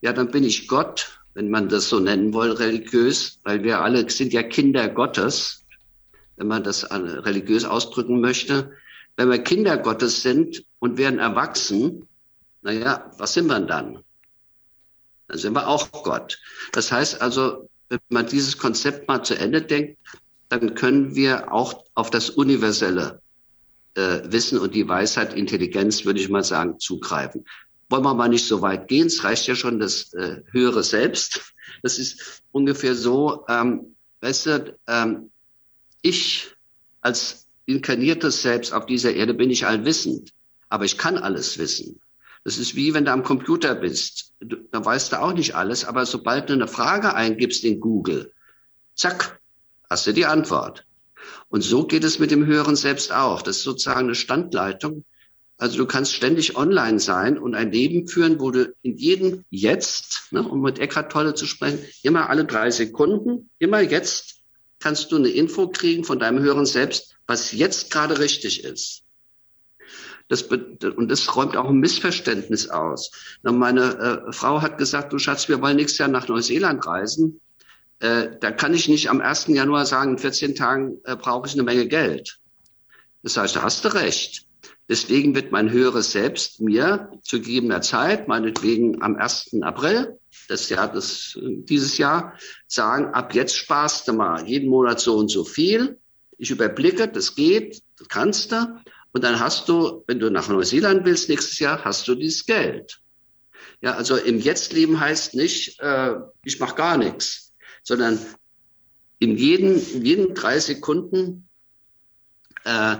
ja, dann bin ich Gott, wenn man das so nennen will, religiös, weil wir alle sind ja Kinder Gottes, wenn man das religiös ausdrücken möchte. Wenn wir Kinder Gottes sind und werden erwachsen, naja, was sind wir dann? Dann sind wir auch Gott. Das heißt also, wenn man dieses Konzept mal zu Ende denkt, dann können wir auch auf das Universelle äh, Wissen und die Weisheit, Intelligenz, würde ich mal sagen, zugreifen. Wollen wir mal nicht so weit gehen, es reicht ja schon das äh, höhere Selbst. Das ist ungefähr so, ähm, weißt du, ähm, ich als inkarniertes Selbst auf dieser Erde bin ich allwissend, aber ich kann alles wissen. Das ist wie wenn du am Computer bist. Du, da weißt du auch nicht alles, aber sobald du eine Frage eingibst in Google, zack, hast du die Antwort. Und so geht es mit dem höheren Selbst auch. Das ist sozusagen eine Standleitung. Also du kannst ständig online sein und ein Leben führen, wo du in jedem Jetzt, ne, um mit Eckhart Tolle zu sprechen, immer alle drei Sekunden, immer jetzt kannst du eine Info kriegen von deinem höheren Selbst, was jetzt gerade richtig ist. Das, und das räumt auch ein Missverständnis aus. Meine äh, Frau hat gesagt, du Schatz, wir wollen nächstes Jahr nach Neuseeland reisen. Äh, da kann ich nicht am 1. Januar sagen, in 14 Tagen äh, brauche ich eine Menge Geld. Das heißt, da hast du recht. Deswegen wird mein höheres Selbst mir zu gegebener Zeit, meinetwegen am 1. April, das Jahr, das, dieses Jahr, sagen, ab jetzt sparst du mal jeden Monat so und so viel. Ich überblicke, das geht, das kannst du. Und dann hast du, wenn du nach Neuseeland willst nächstes Jahr, hast du dieses Geld. Ja, also im Jetztleben heißt nicht, äh, ich mache gar nichts sondern in jeden, in jeden drei Sekunden äh,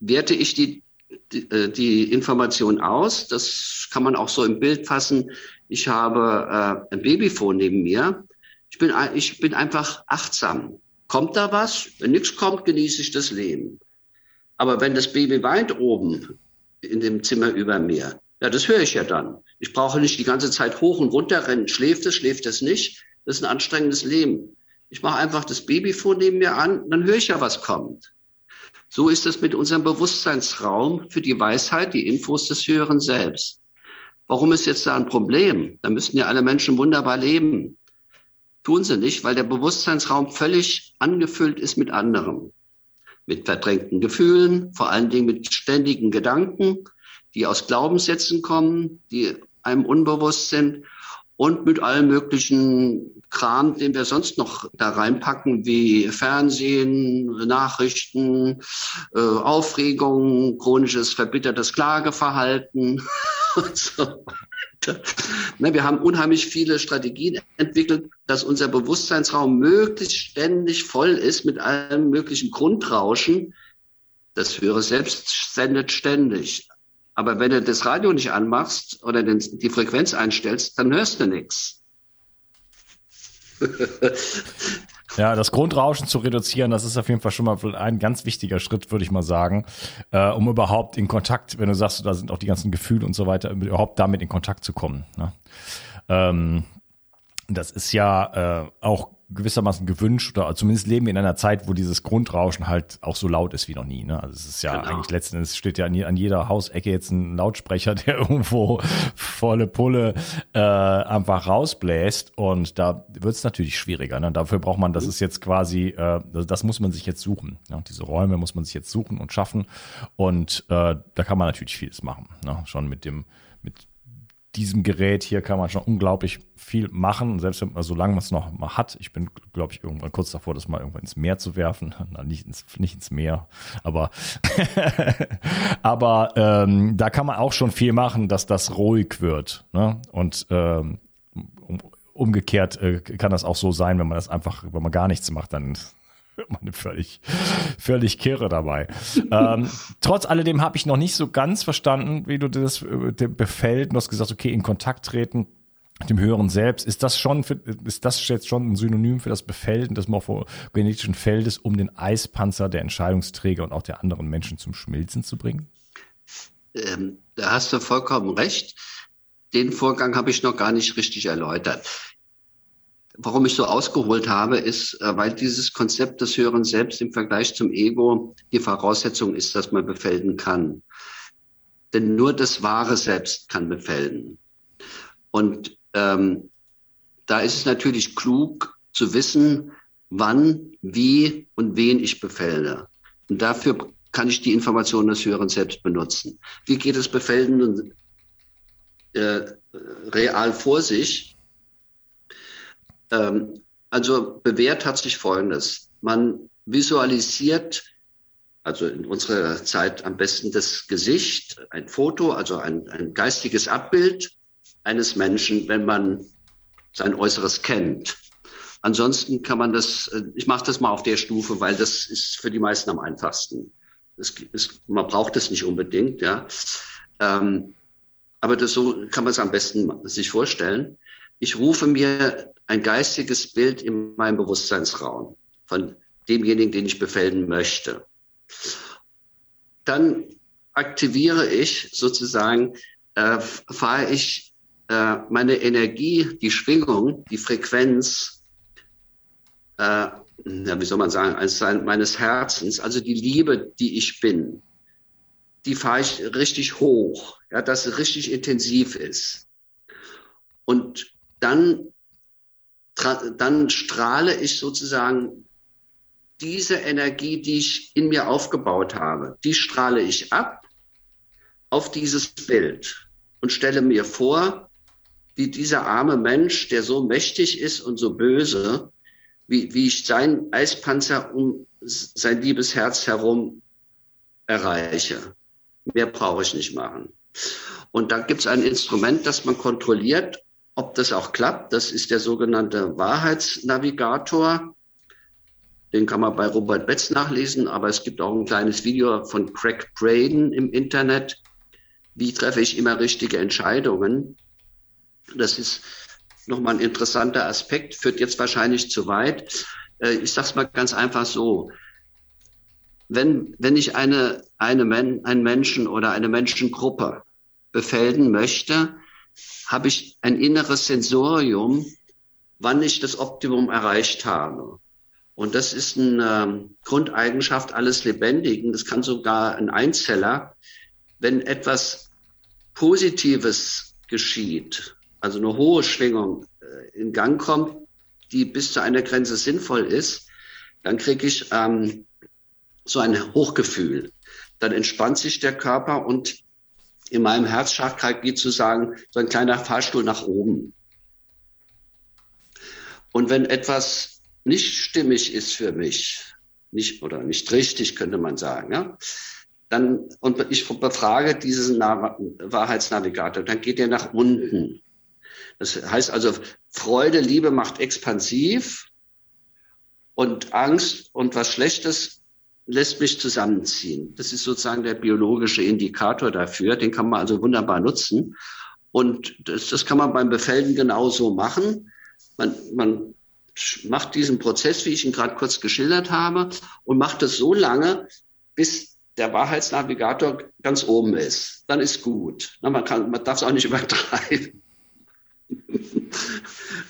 werte ich die, die, äh, die Information aus. Das kann man auch so im Bild fassen. Ich habe äh, ein Babyfon neben mir. Ich bin, ich bin einfach achtsam. Kommt da was? Wenn nichts kommt, genieße ich das Leben. Aber wenn das Baby weint oben in dem Zimmer über mir, ja, das höre ich ja dann. Ich brauche nicht die ganze Zeit hoch und runter rennen. Schläft es, schläft es nicht? Das ist ein anstrengendes Leben. Ich mache einfach das Babyfon neben mir an, dann höre ich ja, was kommt. So ist es mit unserem Bewusstseinsraum für die Weisheit, die Infos des Höheren Selbst. Warum ist jetzt da ein Problem? Da müssten ja alle Menschen wunderbar leben. Tun sie nicht, weil der Bewusstseinsraum völlig angefüllt ist mit anderem. Mit verdrängten Gefühlen, vor allen Dingen mit ständigen Gedanken, die aus Glaubenssätzen kommen, die einem unbewusst sind und mit allen möglichen Kram, den wir sonst noch da reinpacken, wie Fernsehen, Nachrichten, äh, Aufregung, chronisches verbittertes Klageverhalten und so wir haben unheimlich viele Strategien entwickelt, dass unser Bewusstseinsraum möglichst ständig voll ist mit allem möglichen Grundrauschen. Das höhere Selbst sendet ständig. Aber wenn du das Radio nicht anmachst oder den, die Frequenz einstellst, dann hörst du nichts. Ja, das Grundrauschen zu reduzieren, das ist auf jeden Fall schon mal ein ganz wichtiger Schritt, würde ich mal sagen, äh, um überhaupt in Kontakt, wenn du sagst, da sind auch die ganzen Gefühle und so weiter, überhaupt damit in Kontakt zu kommen. Ne? Ähm, das ist ja äh, auch gewissermaßen gewünscht oder zumindest leben wir in einer Zeit, wo dieses Grundrauschen halt auch so laut ist wie noch nie. Ne? Also es ist ja genau. eigentlich letzten Endes steht ja an, jeder Hausecke jetzt ein Lautsprecher, der irgendwo volle Pulle äh, einfach rausbläst und da wird es natürlich schwieriger. Ne? Dafür braucht man, das ist jetzt quasi, äh, das muss man sich jetzt suchen. Ne? Diese Räume muss man sich jetzt suchen und schaffen und äh, da kann man natürlich vieles machen. Ne? Schon mit dem diesem Gerät hier kann man schon unglaublich viel machen, selbst wenn, also solange man es noch mal hat. Ich bin, glaube ich, irgendwann kurz davor, das mal irgendwann ins Meer zu werfen. Na, nicht ins, nicht ins Meer, aber, aber ähm, da kann man auch schon viel machen, dass das ruhig wird. Ne? Und ähm, umgekehrt äh, kann das auch so sein, wenn man das einfach, wenn man gar nichts macht, dann man völlig, völlig kirre dabei. ähm, trotz alledem habe ich noch nicht so ganz verstanden, wie du das äh, befällt. Du hast gesagt, okay, in Kontakt treten mit dem Höheren Selbst. Ist das schon, für, ist das jetzt schon ein Synonym für das Befällen des morphogenetischen Feldes, um den Eispanzer der Entscheidungsträger und auch der anderen Menschen zum Schmilzen zu bringen? Ähm, da hast du vollkommen recht. Den Vorgang habe ich noch gar nicht richtig erläutert. Warum ich so ausgeholt habe, ist, äh, weil dieses Konzept des höheren Selbst im Vergleich zum Ego die Voraussetzung ist, dass man befällen kann. Denn nur das wahre Selbst kann befällen. Und ähm, da ist es natürlich klug zu wissen, wann, wie und wen ich befälle. Und dafür kann ich die Informationen des höheren Selbst benutzen. Wie geht es Befällen äh, real vor sich? Ähm, also bewährt hat sich Folgendes. Man visualisiert, also in unserer Zeit am besten das Gesicht, ein Foto, also ein, ein geistiges Abbild eines Menschen, wenn man sein Äußeres kennt. Ansonsten kann man das, äh, ich mache das mal auf der Stufe, weil das ist für die meisten am einfachsten. Ist, man braucht es nicht unbedingt, ja. Ähm, aber das so kann man es am besten sich vorstellen. Ich rufe mir ein geistiges Bild in meinem Bewusstseinsraum von demjenigen, den ich befällen möchte. Dann aktiviere ich sozusagen, äh, fahre ich äh, meine Energie, die Schwingung, die Frequenz, äh, ja, wie soll man sagen, meines Herzens, also die Liebe, die ich bin, die fahre ich richtig hoch, ja, dass es richtig intensiv ist. Und dann dann strahle ich sozusagen diese Energie, die ich in mir aufgebaut habe, die strahle ich ab auf dieses Bild und stelle mir vor, wie dieser arme Mensch, der so mächtig ist und so böse, wie, wie ich seinen Eispanzer um sein liebes Herz herum erreiche. Mehr brauche ich nicht machen. Und da gibt es ein Instrument, das man kontrolliert ob das auch klappt, das ist der sogenannte Wahrheitsnavigator. Den kann man bei Robert Betz nachlesen, aber es gibt auch ein kleines Video von Craig Braden im Internet. Wie treffe ich immer richtige Entscheidungen? Das ist nochmal ein interessanter Aspekt, führt jetzt wahrscheinlich zu weit. Äh, ich sage es mal ganz einfach so. Wenn, wenn ich eine, eine Men einen Menschen oder eine Menschengruppe befällen möchte, habe ich ein inneres Sensorium, wann ich das Optimum erreicht habe. Und das ist eine ähm, Grundeigenschaft alles Lebendigen. Das kann sogar ein Einzeller. Wenn etwas Positives geschieht, also eine hohe Schwingung äh, in Gang kommt, die bis zu einer Grenze sinnvoll ist, dann kriege ich ähm, so ein Hochgefühl. Dann entspannt sich der Körper und in meinem Herzchakra geht sozusagen so ein kleiner Fahrstuhl nach oben. Und wenn etwas nicht stimmig ist für mich, nicht oder nicht richtig, könnte man sagen, ja, dann und ich befrage diesen Wahrheitsnavigator, dann geht er nach unten. Das heißt also, Freude, Liebe macht expansiv und Angst und was Schlechtes lässt mich zusammenziehen. Das ist sozusagen der biologische Indikator dafür. Den kann man also wunderbar nutzen. Und das, das kann man beim Befällen genauso machen. Man, man macht diesen Prozess, wie ich ihn gerade kurz geschildert habe, und macht es so lange, bis der Wahrheitsnavigator ganz oben ist. Dann ist gut. Na, man, man darf es auch nicht übertreiben.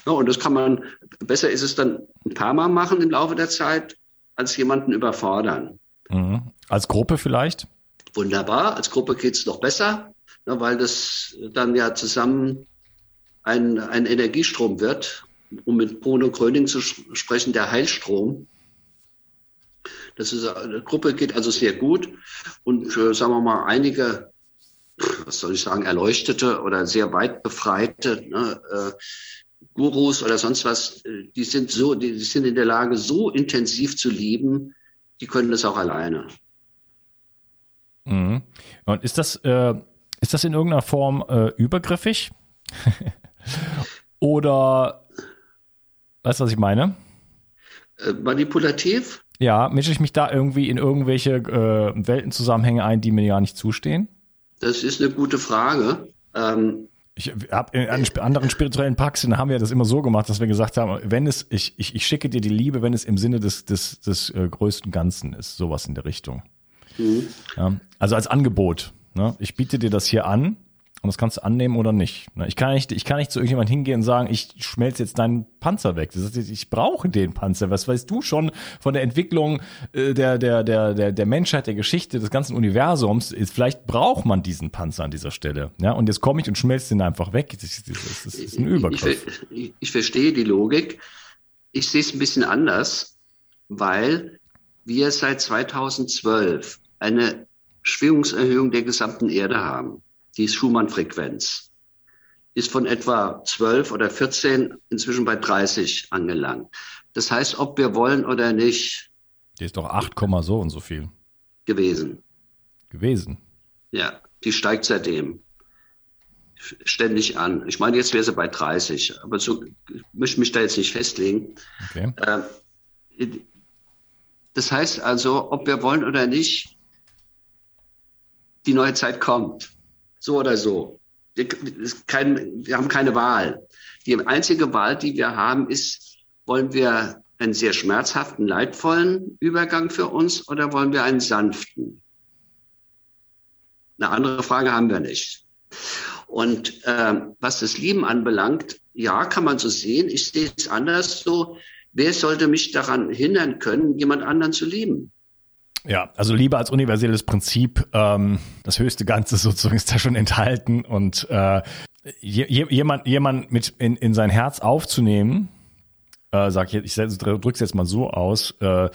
ja, und das kann man, besser ist es dann ein paar Mal machen im Laufe der Zeit, als jemanden überfordern. Mhm. Als Gruppe vielleicht? Wunderbar, als Gruppe geht es noch besser, ne, weil das dann ja zusammen ein, ein Energiestrom wird, um mit Bruno Gröning zu sprechen, der Heilstrom. Das ist, eine Gruppe geht also sehr gut und äh, sagen wir mal, einige, was soll ich sagen, erleuchtete oder sehr weit befreite ne, äh, Gurus oder sonst was, äh, die sind so, die, sind in der Lage, so intensiv zu lieben, die können das auch alleine. Mhm. Und ist das, äh, ist das in irgendeiner Form äh, übergriffig? Oder weißt du, was ich meine? Äh, manipulativ? Ja, mische ich mich da irgendwie in irgendwelche äh, Weltenzusammenhänge ein, die mir gar nicht zustehen? Das ist eine gute Frage. Ähm, ich habe in anderen spirituellen Praxen haben wir das immer so gemacht, dass wir gesagt haben, wenn es, ich, ich, ich schicke dir die Liebe, wenn es im Sinne des, des, des äh, größten Ganzen ist, sowas in der Richtung. Mhm. Ja, also als Angebot. Ne? Ich biete dir das hier an und das kannst du annehmen oder nicht. Ne? Ich kann nicht, ich kann nicht zu irgendjemand hingehen und sagen, ich schmelze jetzt deinen Panzer weg. Ist, ich brauche den Panzer. Was weißt du schon von der Entwicklung äh, der, der, der, der, der Menschheit, der Geschichte, des ganzen Universums? Ist, vielleicht braucht man diesen Panzer an dieser Stelle. Ja, und jetzt komme ich und schmelze den einfach weg. Das, das, das ist ein Übergriff. Ich, ich, ich verstehe die Logik. Ich sehe es ein bisschen anders, weil wir seit 2012 eine Schwingungserhöhung der gesamten Erde haben die Schumann-Frequenz, ist von etwa 12 oder 14 inzwischen bei 30 angelangt. Das heißt, ob wir wollen oder nicht. Die ist doch 8, so und so viel. Gewesen. Gewesen. Ja, die steigt seitdem ständig an. Ich meine, jetzt wäre sie bei 30, aber so ich möchte mich da jetzt nicht festlegen. Okay. Äh, das heißt also, ob wir wollen oder nicht, die neue Zeit kommt. So oder so. Wir, kein, wir haben keine Wahl. Die einzige Wahl, die wir haben, ist, wollen wir einen sehr schmerzhaften, leidvollen Übergang für uns oder wollen wir einen sanften? Eine andere Frage haben wir nicht. Und äh, was das Lieben anbelangt, ja, kann man so sehen. Ich sehe es anders so. Wer sollte mich daran hindern können, jemand anderen zu lieben? Ja, also Liebe als universelles Prinzip, ähm, das höchste Ganze sozusagen ist da schon enthalten und äh, jemand, jemand mit in, in sein Herz aufzunehmen, äh, sag ich, ich drücke es jetzt mal so aus, äh,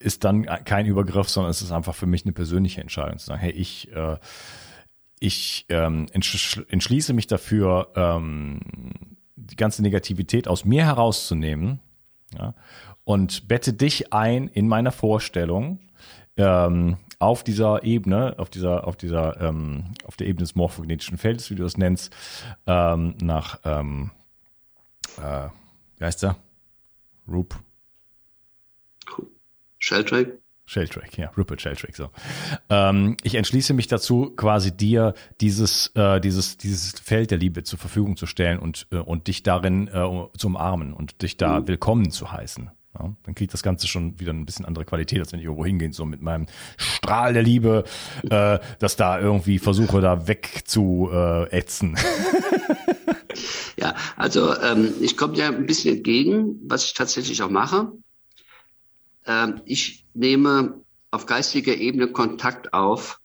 ist dann kein Übergriff, sondern es ist einfach für mich eine persönliche Entscheidung zu sagen, hey, ich äh, ich ähm, entschließe mich dafür, ähm, die ganze Negativität aus mir herauszunehmen ja, und bette dich ein in meiner Vorstellung ähm, auf dieser Ebene, auf dieser, auf dieser, ähm, auf der Ebene des morphogenetischen Feldes, wie du das nennst, ähm, nach, ähm, äh, wie heißt der? Roop. Sheldrake? Sheldrake, ja, Rupert Sheldrake, so. Ähm, ich entschließe mich dazu, quasi dir dieses, äh, dieses, dieses Feld der Liebe zur Verfügung zu stellen und, äh, und dich darin äh, zu umarmen und dich da mhm. willkommen zu heißen. Ja, dann kriegt das Ganze schon wieder ein bisschen andere Qualität, als wenn ich irgendwo hingehe, so mit meinem Strahl der Liebe, äh, das da irgendwie versuche, da wegzuätzen. Äh, ja, also ähm, ich komme dir ein bisschen entgegen, was ich tatsächlich auch mache. Ähm, ich nehme auf geistiger Ebene Kontakt auf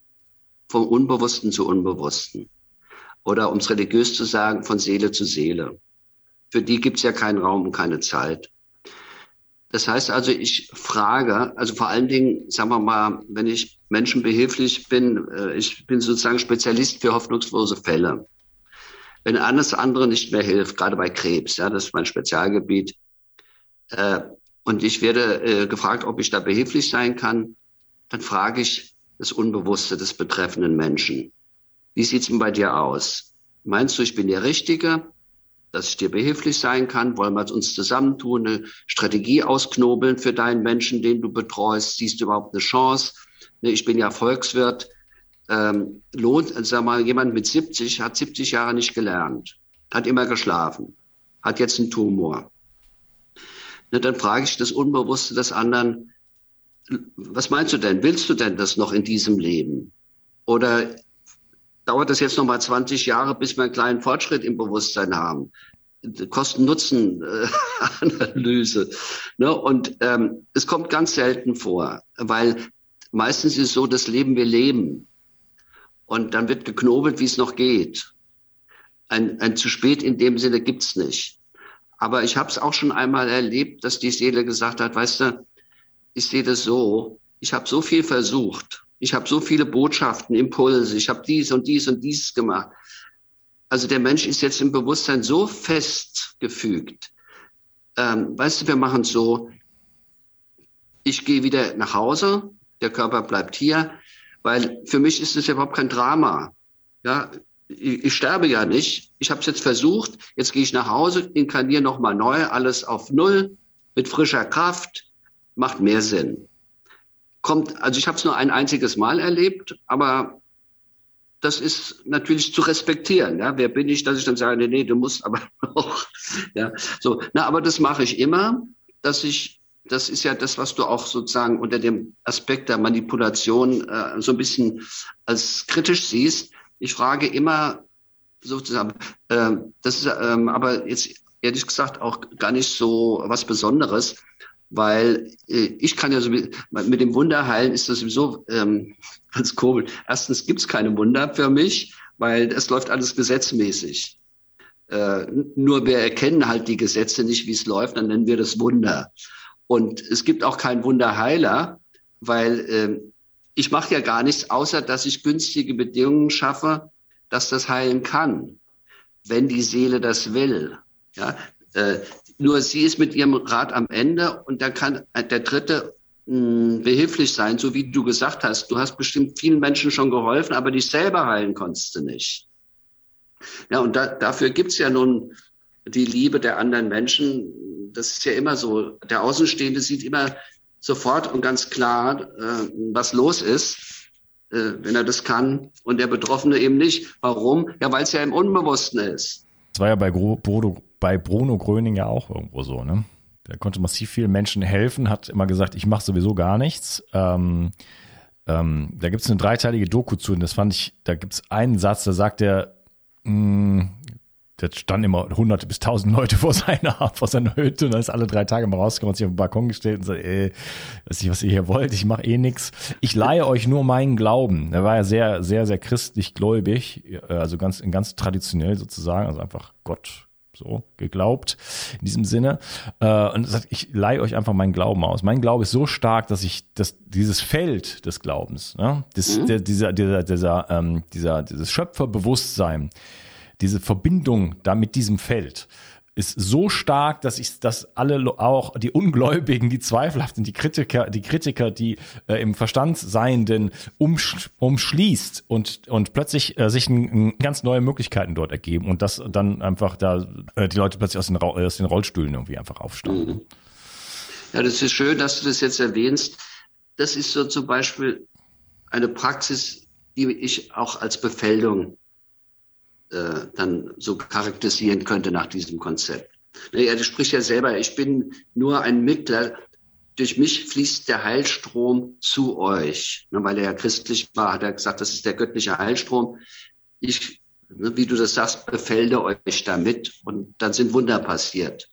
vom Unbewussten zu Unbewussten. Oder um es religiös zu sagen, von Seele zu Seele. Für die gibt es ja keinen Raum und keine Zeit. Das heißt also, ich frage, also vor allen Dingen, sagen wir mal, wenn ich Menschen behilflich bin, äh, ich bin sozusagen Spezialist für hoffnungslose Fälle. Wenn alles andere nicht mehr hilft, gerade bei Krebs, ja, das ist mein Spezialgebiet, äh, und ich werde äh, gefragt, ob ich da behilflich sein kann, dann frage ich das Unbewusste des betreffenden Menschen. Wie sieht's denn bei dir aus? Meinst du, ich bin der Richtige, dass ich dir behilflich sein kann? Wollen wir uns zusammentun, eine Strategie ausknobeln für deinen Menschen, den du betreust? Siehst du überhaupt eine Chance? Ne, ich bin ja Volkswirt. Ähm, lohnt, sag mal, jemand mit 70 hat 70 Jahre nicht gelernt, hat immer geschlafen, hat jetzt einen Tumor. Ne, dann frage ich das Unbewusste des anderen, was meinst du denn? Willst du denn das noch in diesem Leben? Oder dauert das jetzt noch mal 20 Jahre, bis wir einen kleinen Fortschritt im Bewusstsein haben? Kosten-Nutzen-Analyse. ne? Und ähm, es kommt ganz selten vor, weil meistens ist es so, das Leben wir leben. Und dann wird geknobelt, wie es noch geht. Ein, ein zu spät in dem Sinne gibt's nicht. Aber ich habe es auch schon einmal erlebt, dass die Seele gesagt hat, weißt du, ich sehe das so, ich habe so viel versucht, ich habe so viele Botschaften, Impulse, ich habe dies und dies und dies gemacht. Also der Mensch ist jetzt im Bewusstsein so festgefügt. Ähm, weißt du, wir machen so, ich gehe wieder nach Hause, der Körper bleibt hier, weil für mich ist es ja überhaupt kein Drama. Ja, ich, ich sterbe ja nicht. Ich habe es jetzt versucht. Jetzt gehe ich nach Hause, inkarniere nochmal neu, alles auf Null, mit frischer Kraft macht mehr Sinn. Kommt, also ich habe es nur ein einziges Mal erlebt, aber das ist natürlich zu respektieren. Ja? Wer bin ich, dass ich dann sage, nee, nee, du musst aber noch. Ja, so. Na, aber das mache ich immer, dass ich, das ist ja das, was du auch sozusagen unter dem Aspekt der Manipulation äh, so ein bisschen als kritisch siehst. Ich frage immer sozusagen, äh, das ist ähm, aber jetzt ehrlich gesagt auch gar nicht so was Besonderes weil äh, ich kann ja so mit dem Wunder heilen ist das sowieso ähm, ganz komisch. Erstens gibt's keine Wunder für mich, weil es läuft alles gesetzmäßig. Äh, nur wir erkennen halt die Gesetze nicht, wie es läuft, dann nennen wir das Wunder. Und es gibt auch keinen Wunderheiler, weil äh, ich mache ja gar nichts, außer dass ich günstige Bedingungen schaffe, dass das heilen kann, wenn die Seele das will. Ja, äh, nur sie ist mit ihrem Rat am Ende und da kann der Dritte mh, hm, behilflich sein, so wie du gesagt hast. Du hast bestimmt vielen Menschen schon geholfen, aber dich selber heilen konntest du nicht. Ja, und da, dafür gibt's ja nun die Liebe der anderen Menschen. Das ist ja immer so. Der Außenstehende sieht immer sofort und ganz klar, äh, was los ist, äh, wenn er das kann, und der Betroffene eben nicht. Warum? Ja, weil es ja im Unbewussten ist. Das war ja bei Bodo bei Bruno Gröning ja auch irgendwo so, ne? Der konnte massiv vielen Menschen helfen, hat immer gesagt, ich mache sowieso gar nichts. Ähm, ähm, da gibt es eine dreiteilige Doku zu und das fand ich, da gibt es einen Satz, da sagt er, mh, mm, da standen immer hunderte bis tausend Leute vor seiner, vor seiner Hütte und dann ist alle drei Tage mal rausgekommen und sich auf den Balkon gestellt und sagt, ey, weiß nicht, was ihr hier wollt, ich mache eh nix. Ich leihe euch nur meinen Glauben. Er war ja sehr, sehr, sehr christlich gläubig, äh, also ganz, ganz traditionell sozusagen, also einfach Gott, so geglaubt in diesem Sinne äh, und sagt, ich leihe euch einfach meinen Glauben aus. Mein Glaube ist so stark, dass ich das dieses Feld des Glaubens, ne, das, mhm. der, dieser dieser dieser ähm, dieser dieses Schöpferbewusstsein, diese Verbindung da mit diesem Feld, ist so stark, dass ich, dass alle auch die Ungläubigen, die zweifelhaften, die Kritiker, die Kritiker, die äh, im Verstand Seienden umsch umschließt und und plötzlich äh, sich ein, ein ganz neue Möglichkeiten dort ergeben und das dann einfach da äh, die Leute plötzlich aus den, aus den Rollstühlen irgendwie einfach aufstehen. Mhm. Ja, das ist schön, dass du das jetzt erwähnst. Das ist so zum Beispiel eine Praxis, die ich auch als Befeldung äh, dann so charakterisieren könnte nach diesem Konzept. Er spricht ja selber, ich bin nur ein Mittler, durch mich fließt der Heilstrom zu euch. Weil er ja christlich war, hat er gesagt, das ist der göttliche Heilstrom. Ich, ne, wie du das sagst, befelde euch damit und dann sind Wunder passiert.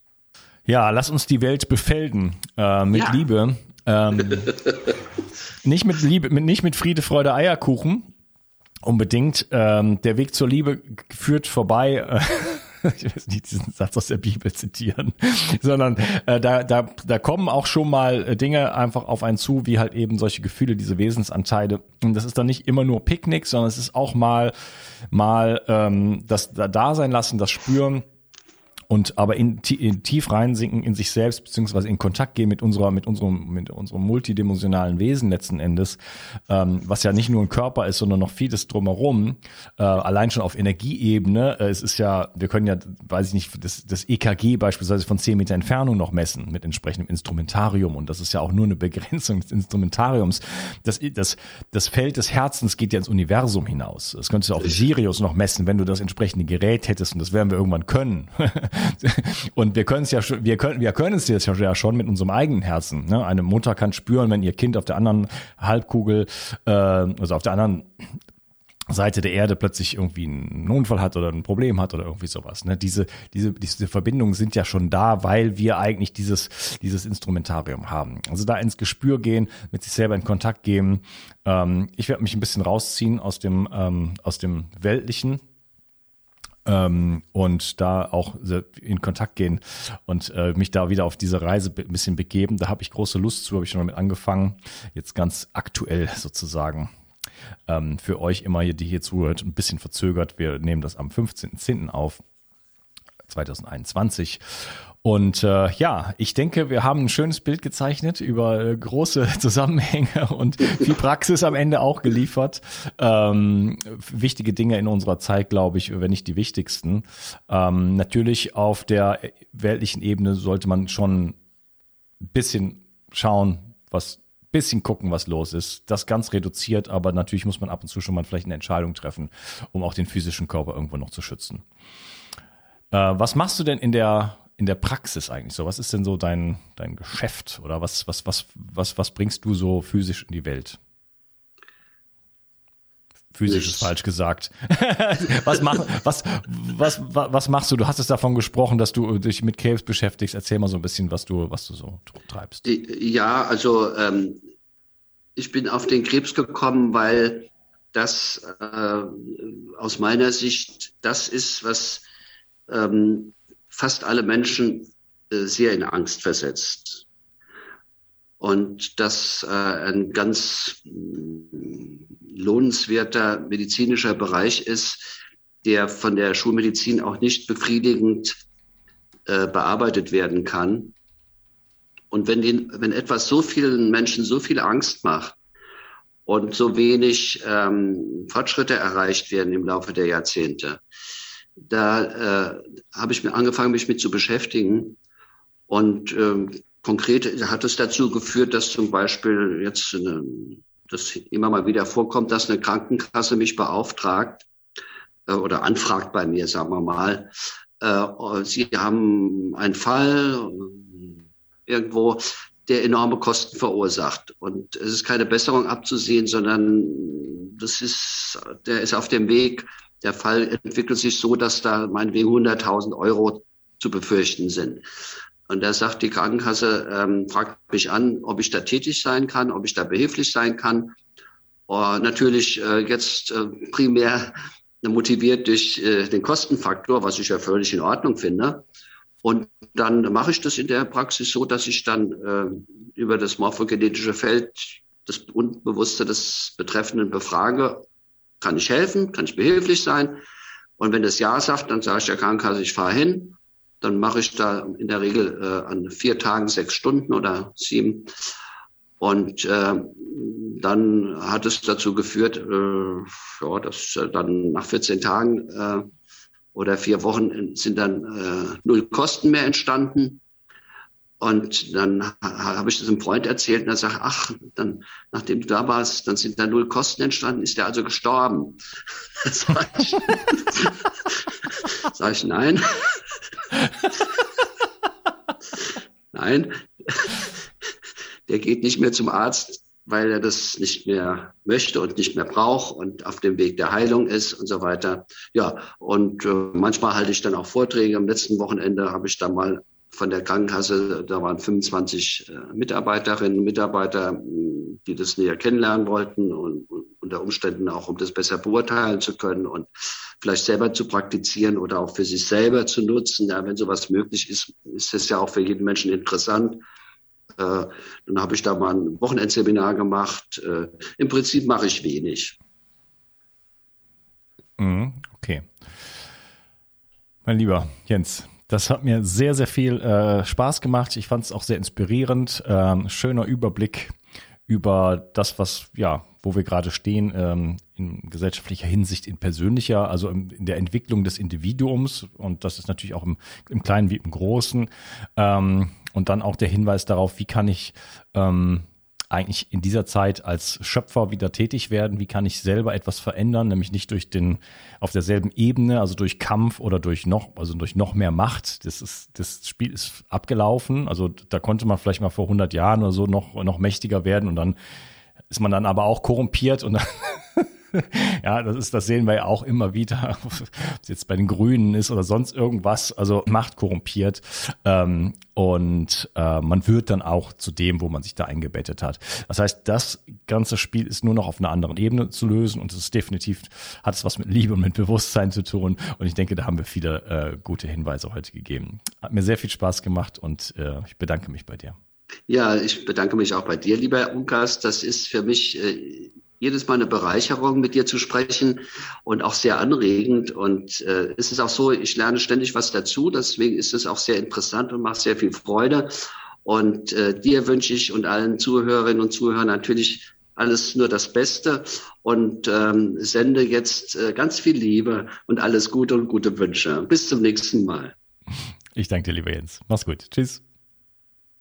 Ja, lass uns die Welt befelden äh, mit ja. Liebe. Ähm, nicht mit Liebe, mit, nicht mit Friede, Freude, Eierkuchen, unbedingt. Ähm, der Weg zur Liebe führt vorbei. Äh, ich weiß nicht diesen Satz aus der Bibel zitieren, sondern äh, da, da, da kommen auch schon mal äh, Dinge einfach auf einen zu, wie halt eben solche Gefühle, diese Wesensanteile. Und das ist dann nicht immer nur Picknick, sondern es ist auch mal mal ähm, das da, da sein lassen, das Spüren und aber in, in tief reinsinken in sich selbst beziehungsweise in Kontakt gehen mit unserer mit unserem mit unserem multidimensionalen Wesen letzten Endes, ähm, was ja nicht nur ein Körper ist, sondern noch vieles drumherum. Äh, allein schon auf Energieebene. Äh, es ist ja, wir können ja, weiß ich nicht, das, das EKG beispielsweise von 10 Meter Entfernung noch messen mit entsprechendem Instrumentarium und das ist ja auch nur eine Begrenzung des Instrumentariums. Das, das, das Feld des Herzens geht ja ins Universum hinaus. Das könntest du auf Sirius noch messen, wenn du das entsprechende Gerät hättest und das werden wir irgendwann können. und wir können es ja schon, wir können, wir können es jetzt ja schon mit unserem eigenen Herzen. Ne? Eine Mutter kann spüren, wenn ihr Kind auf der anderen Halbkugel, äh, also auf der anderen Seite der Erde plötzlich irgendwie einen Unfall hat oder ein Problem hat oder irgendwie sowas. Ne? Diese, diese, diese Verbindungen sind ja schon da, weil wir eigentlich dieses, dieses Instrumentarium haben. Also da ins Gespür gehen, mit sich selber in Kontakt gehen. Ähm, ich werde mich ein bisschen rausziehen aus dem, ähm, aus dem Weltlichen, ähm, und da auch in Kontakt gehen und äh, mich da wieder auf diese Reise ein bisschen begeben. Da habe ich große Lust zu, habe ich schon damit angefangen. Jetzt ganz aktuell sozusagen. Ähm, für euch immer, die hier zuhört, ein bisschen verzögert. Wir nehmen das am 15.10. auf. 2021 und äh, ja, ich denke, wir haben ein schönes Bild gezeichnet über äh, große Zusammenhänge und viel Praxis am Ende auch geliefert. Ähm, wichtige Dinge in unserer Zeit, glaube ich, wenn nicht die wichtigsten. Ähm, natürlich auf der weltlichen Ebene sollte man schon ein bisschen schauen, was bisschen gucken, was los ist. Das ganz reduziert, aber natürlich muss man ab und zu schon mal vielleicht eine Entscheidung treffen, um auch den physischen Körper irgendwo noch zu schützen. Äh, was machst du denn in der in der Praxis eigentlich so? Was ist denn so dein, dein Geschäft oder was, was, was, was, was bringst du so physisch in die Welt? Physisch ist falsch gesagt. was, mach, was, was, was, was machst du? Du hast es davon gesprochen, dass du dich mit Krebs beschäftigst. Erzähl mal so ein bisschen, was du, was du so treibst. Ja, also ähm, ich bin auf den Krebs gekommen, weil das äh, aus meiner Sicht das ist, was ähm, fast alle Menschen äh, sehr in Angst versetzt. Und das äh, ein ganz mm, lohnenswerter medizinischer Bereich ist, der von der Schulmedizin auch nicht befriedigend äh, bearbeitet werden kann. Und wenn, den, wenn etwas so vielen Menschen so viel Angst macht und so wenig ähm, Fortschritte erreicht werden im Laufe der Jahrzehnte, da äh, habe ich mir angefangen, mich mit zu beschäftigen. Und ähm, konkret hat es dazu geführt, dass zum Beispiel jetzt eine, das immer mal wieder vorkommt, dass eine Krankenkasse mich beauftragt äh, oder anfragt bei mir, sagen wir mal. Äh, sie haben einen Fall äh, irgendwo, der enorme Kosten verursacht. Und es ist keine Besserung abzusehen, sondern das ist, der ist auf dem Weg, der Fall entwickelt sich so, dass da meinetwegen 100.000 Euro zu befürchten sind. Und da sagt die Krankenkasse, ähm, fragt mich an, ob ich da tätig sein kann, ob ich da behilflich sein kann. Oh, natürlich äh, jetzt äh, primär motiviert durch äh, den Kostenfaktor, was ich ja völlig in Ordnung finde. Und dann mache ich das in der Praxis so, dass ich dann äh, über das morphogenetische Feld das Unbewusste des Betreffenden befrage, kann ich helfen? Kann ich behilflich sein? Und wenn das Ja sagt, dann sage ich der Krankenkasse, ich fahre hin. Dann mache ich da in der Regel äh, an vier Tagen sechs Stunden oder sieben. Und äh, dann hat es dazu geführt, äh, ja, dass dann nach 14 Tagen äh, oder vier Wochen sind dann äh, null Kosten mehr entstanden. Und dann habe ich das einem Freund erzählt und er sagt, ach, dann, nachdem du da warst, dann sind da null Kosten entstanden, ist der also gestorben. sag ich, sag ich nein. nein, der geht nicht mehr zum Arzt, weil er das nicht mehr möchte und nicht mehr braucht und auf dem Weg der Heilung ist und so weiter. Ja, und äh, manchmal halte ich dann auch Vorträge. Am letzten Wochenende habe ich da mal von der Krankenkasse, da waren 25 äh, Mitarbeiterinnen und Mitarbeiter, die das näher kennenlernen wollten und, unter Umständen auch, um das besser beurteilen zu können und vielleicht selber zu praktizieren oder auch für sich selber zu nutzen. Ja, wenn sowas möglich ist, ist es ja auch für jeden Menschen interessant. Äh, dann habe ich da mal ein Wochenendseminar gemacht. Äh, Im Prinzip mache ich wenig. Mhm, okay. Mein lieber Jens, Das hat mir sehr, sehr viel äh, Spaß gemacht. Ich fand es auch sehr inspirierend. Ähm, schöner Überblick über das, was, ja, wo wir gerade stehen, ähm, in gesellschaftlicher Hinsicht, in persönlicher, also in, in, der Entwicklung des Individuums. Und das ist natürlich auch im, im Kleinen wie im Großen. Ähm, und dann auch der Hinweis darauf, wie kann ich ähm, eigentlich in dieser Zeit als Schöpfer wieder tätig werden? Wie kann ich selber etwas verändern? Nämlich nicht durch den, auf derselben Ebene, also durch Kampf oder durch noch, also durch noch mehr Macht. Das ist, das Spiel ist abgelaufen. Also da konnte man vielleicht mal vor 100 Jahren oder so noch, noch mächtiger werden und dann ist man dann aber auch korrumpiert und dann ja, das ist, das sehen wir ja auch immer wieder, ob es jetzt bei den Grünen ist oder sonst irgendwas, also Macht korrumpiert. Ähm, und äh, man wird dann auch zu dem, wo man sich da eingebettet hat. Das heißt, das ganze Spiel ist nur noch auf einer anderen Ebene zu lösen und es ist definitiv, hat es was mit Liebe und mit Bewusstsein zu tun. Und ich denke, da haben wir viele äh, gute Hinweise heute gegeben. Hat mir sehr viel Spaß gemacht und äh, ich bedanke mich bei dir. Ja, ich bedanke mich auch bei dir, lieber Unkas. Das ist für mich äh, jedes Mal eine Bereicherung, mit dir zu sprechen und auch sehr anregend. Und äh, es ist auch so, ich lerne ständig was dazu. Deswegen ist es auch sehr interessant und macht sehr viel Freude. Und äh, dir wünsche ich und allen Zuhörerinnen und Zuhörern natürlich alles nur das Beste und ähm, sende jetzt äh, ganz viel Liebe und alles Gute und gute Wünsche. Bis zum nächsten Mal. Ich danke dir, lieber Jens. Mach's gut. Tschüss.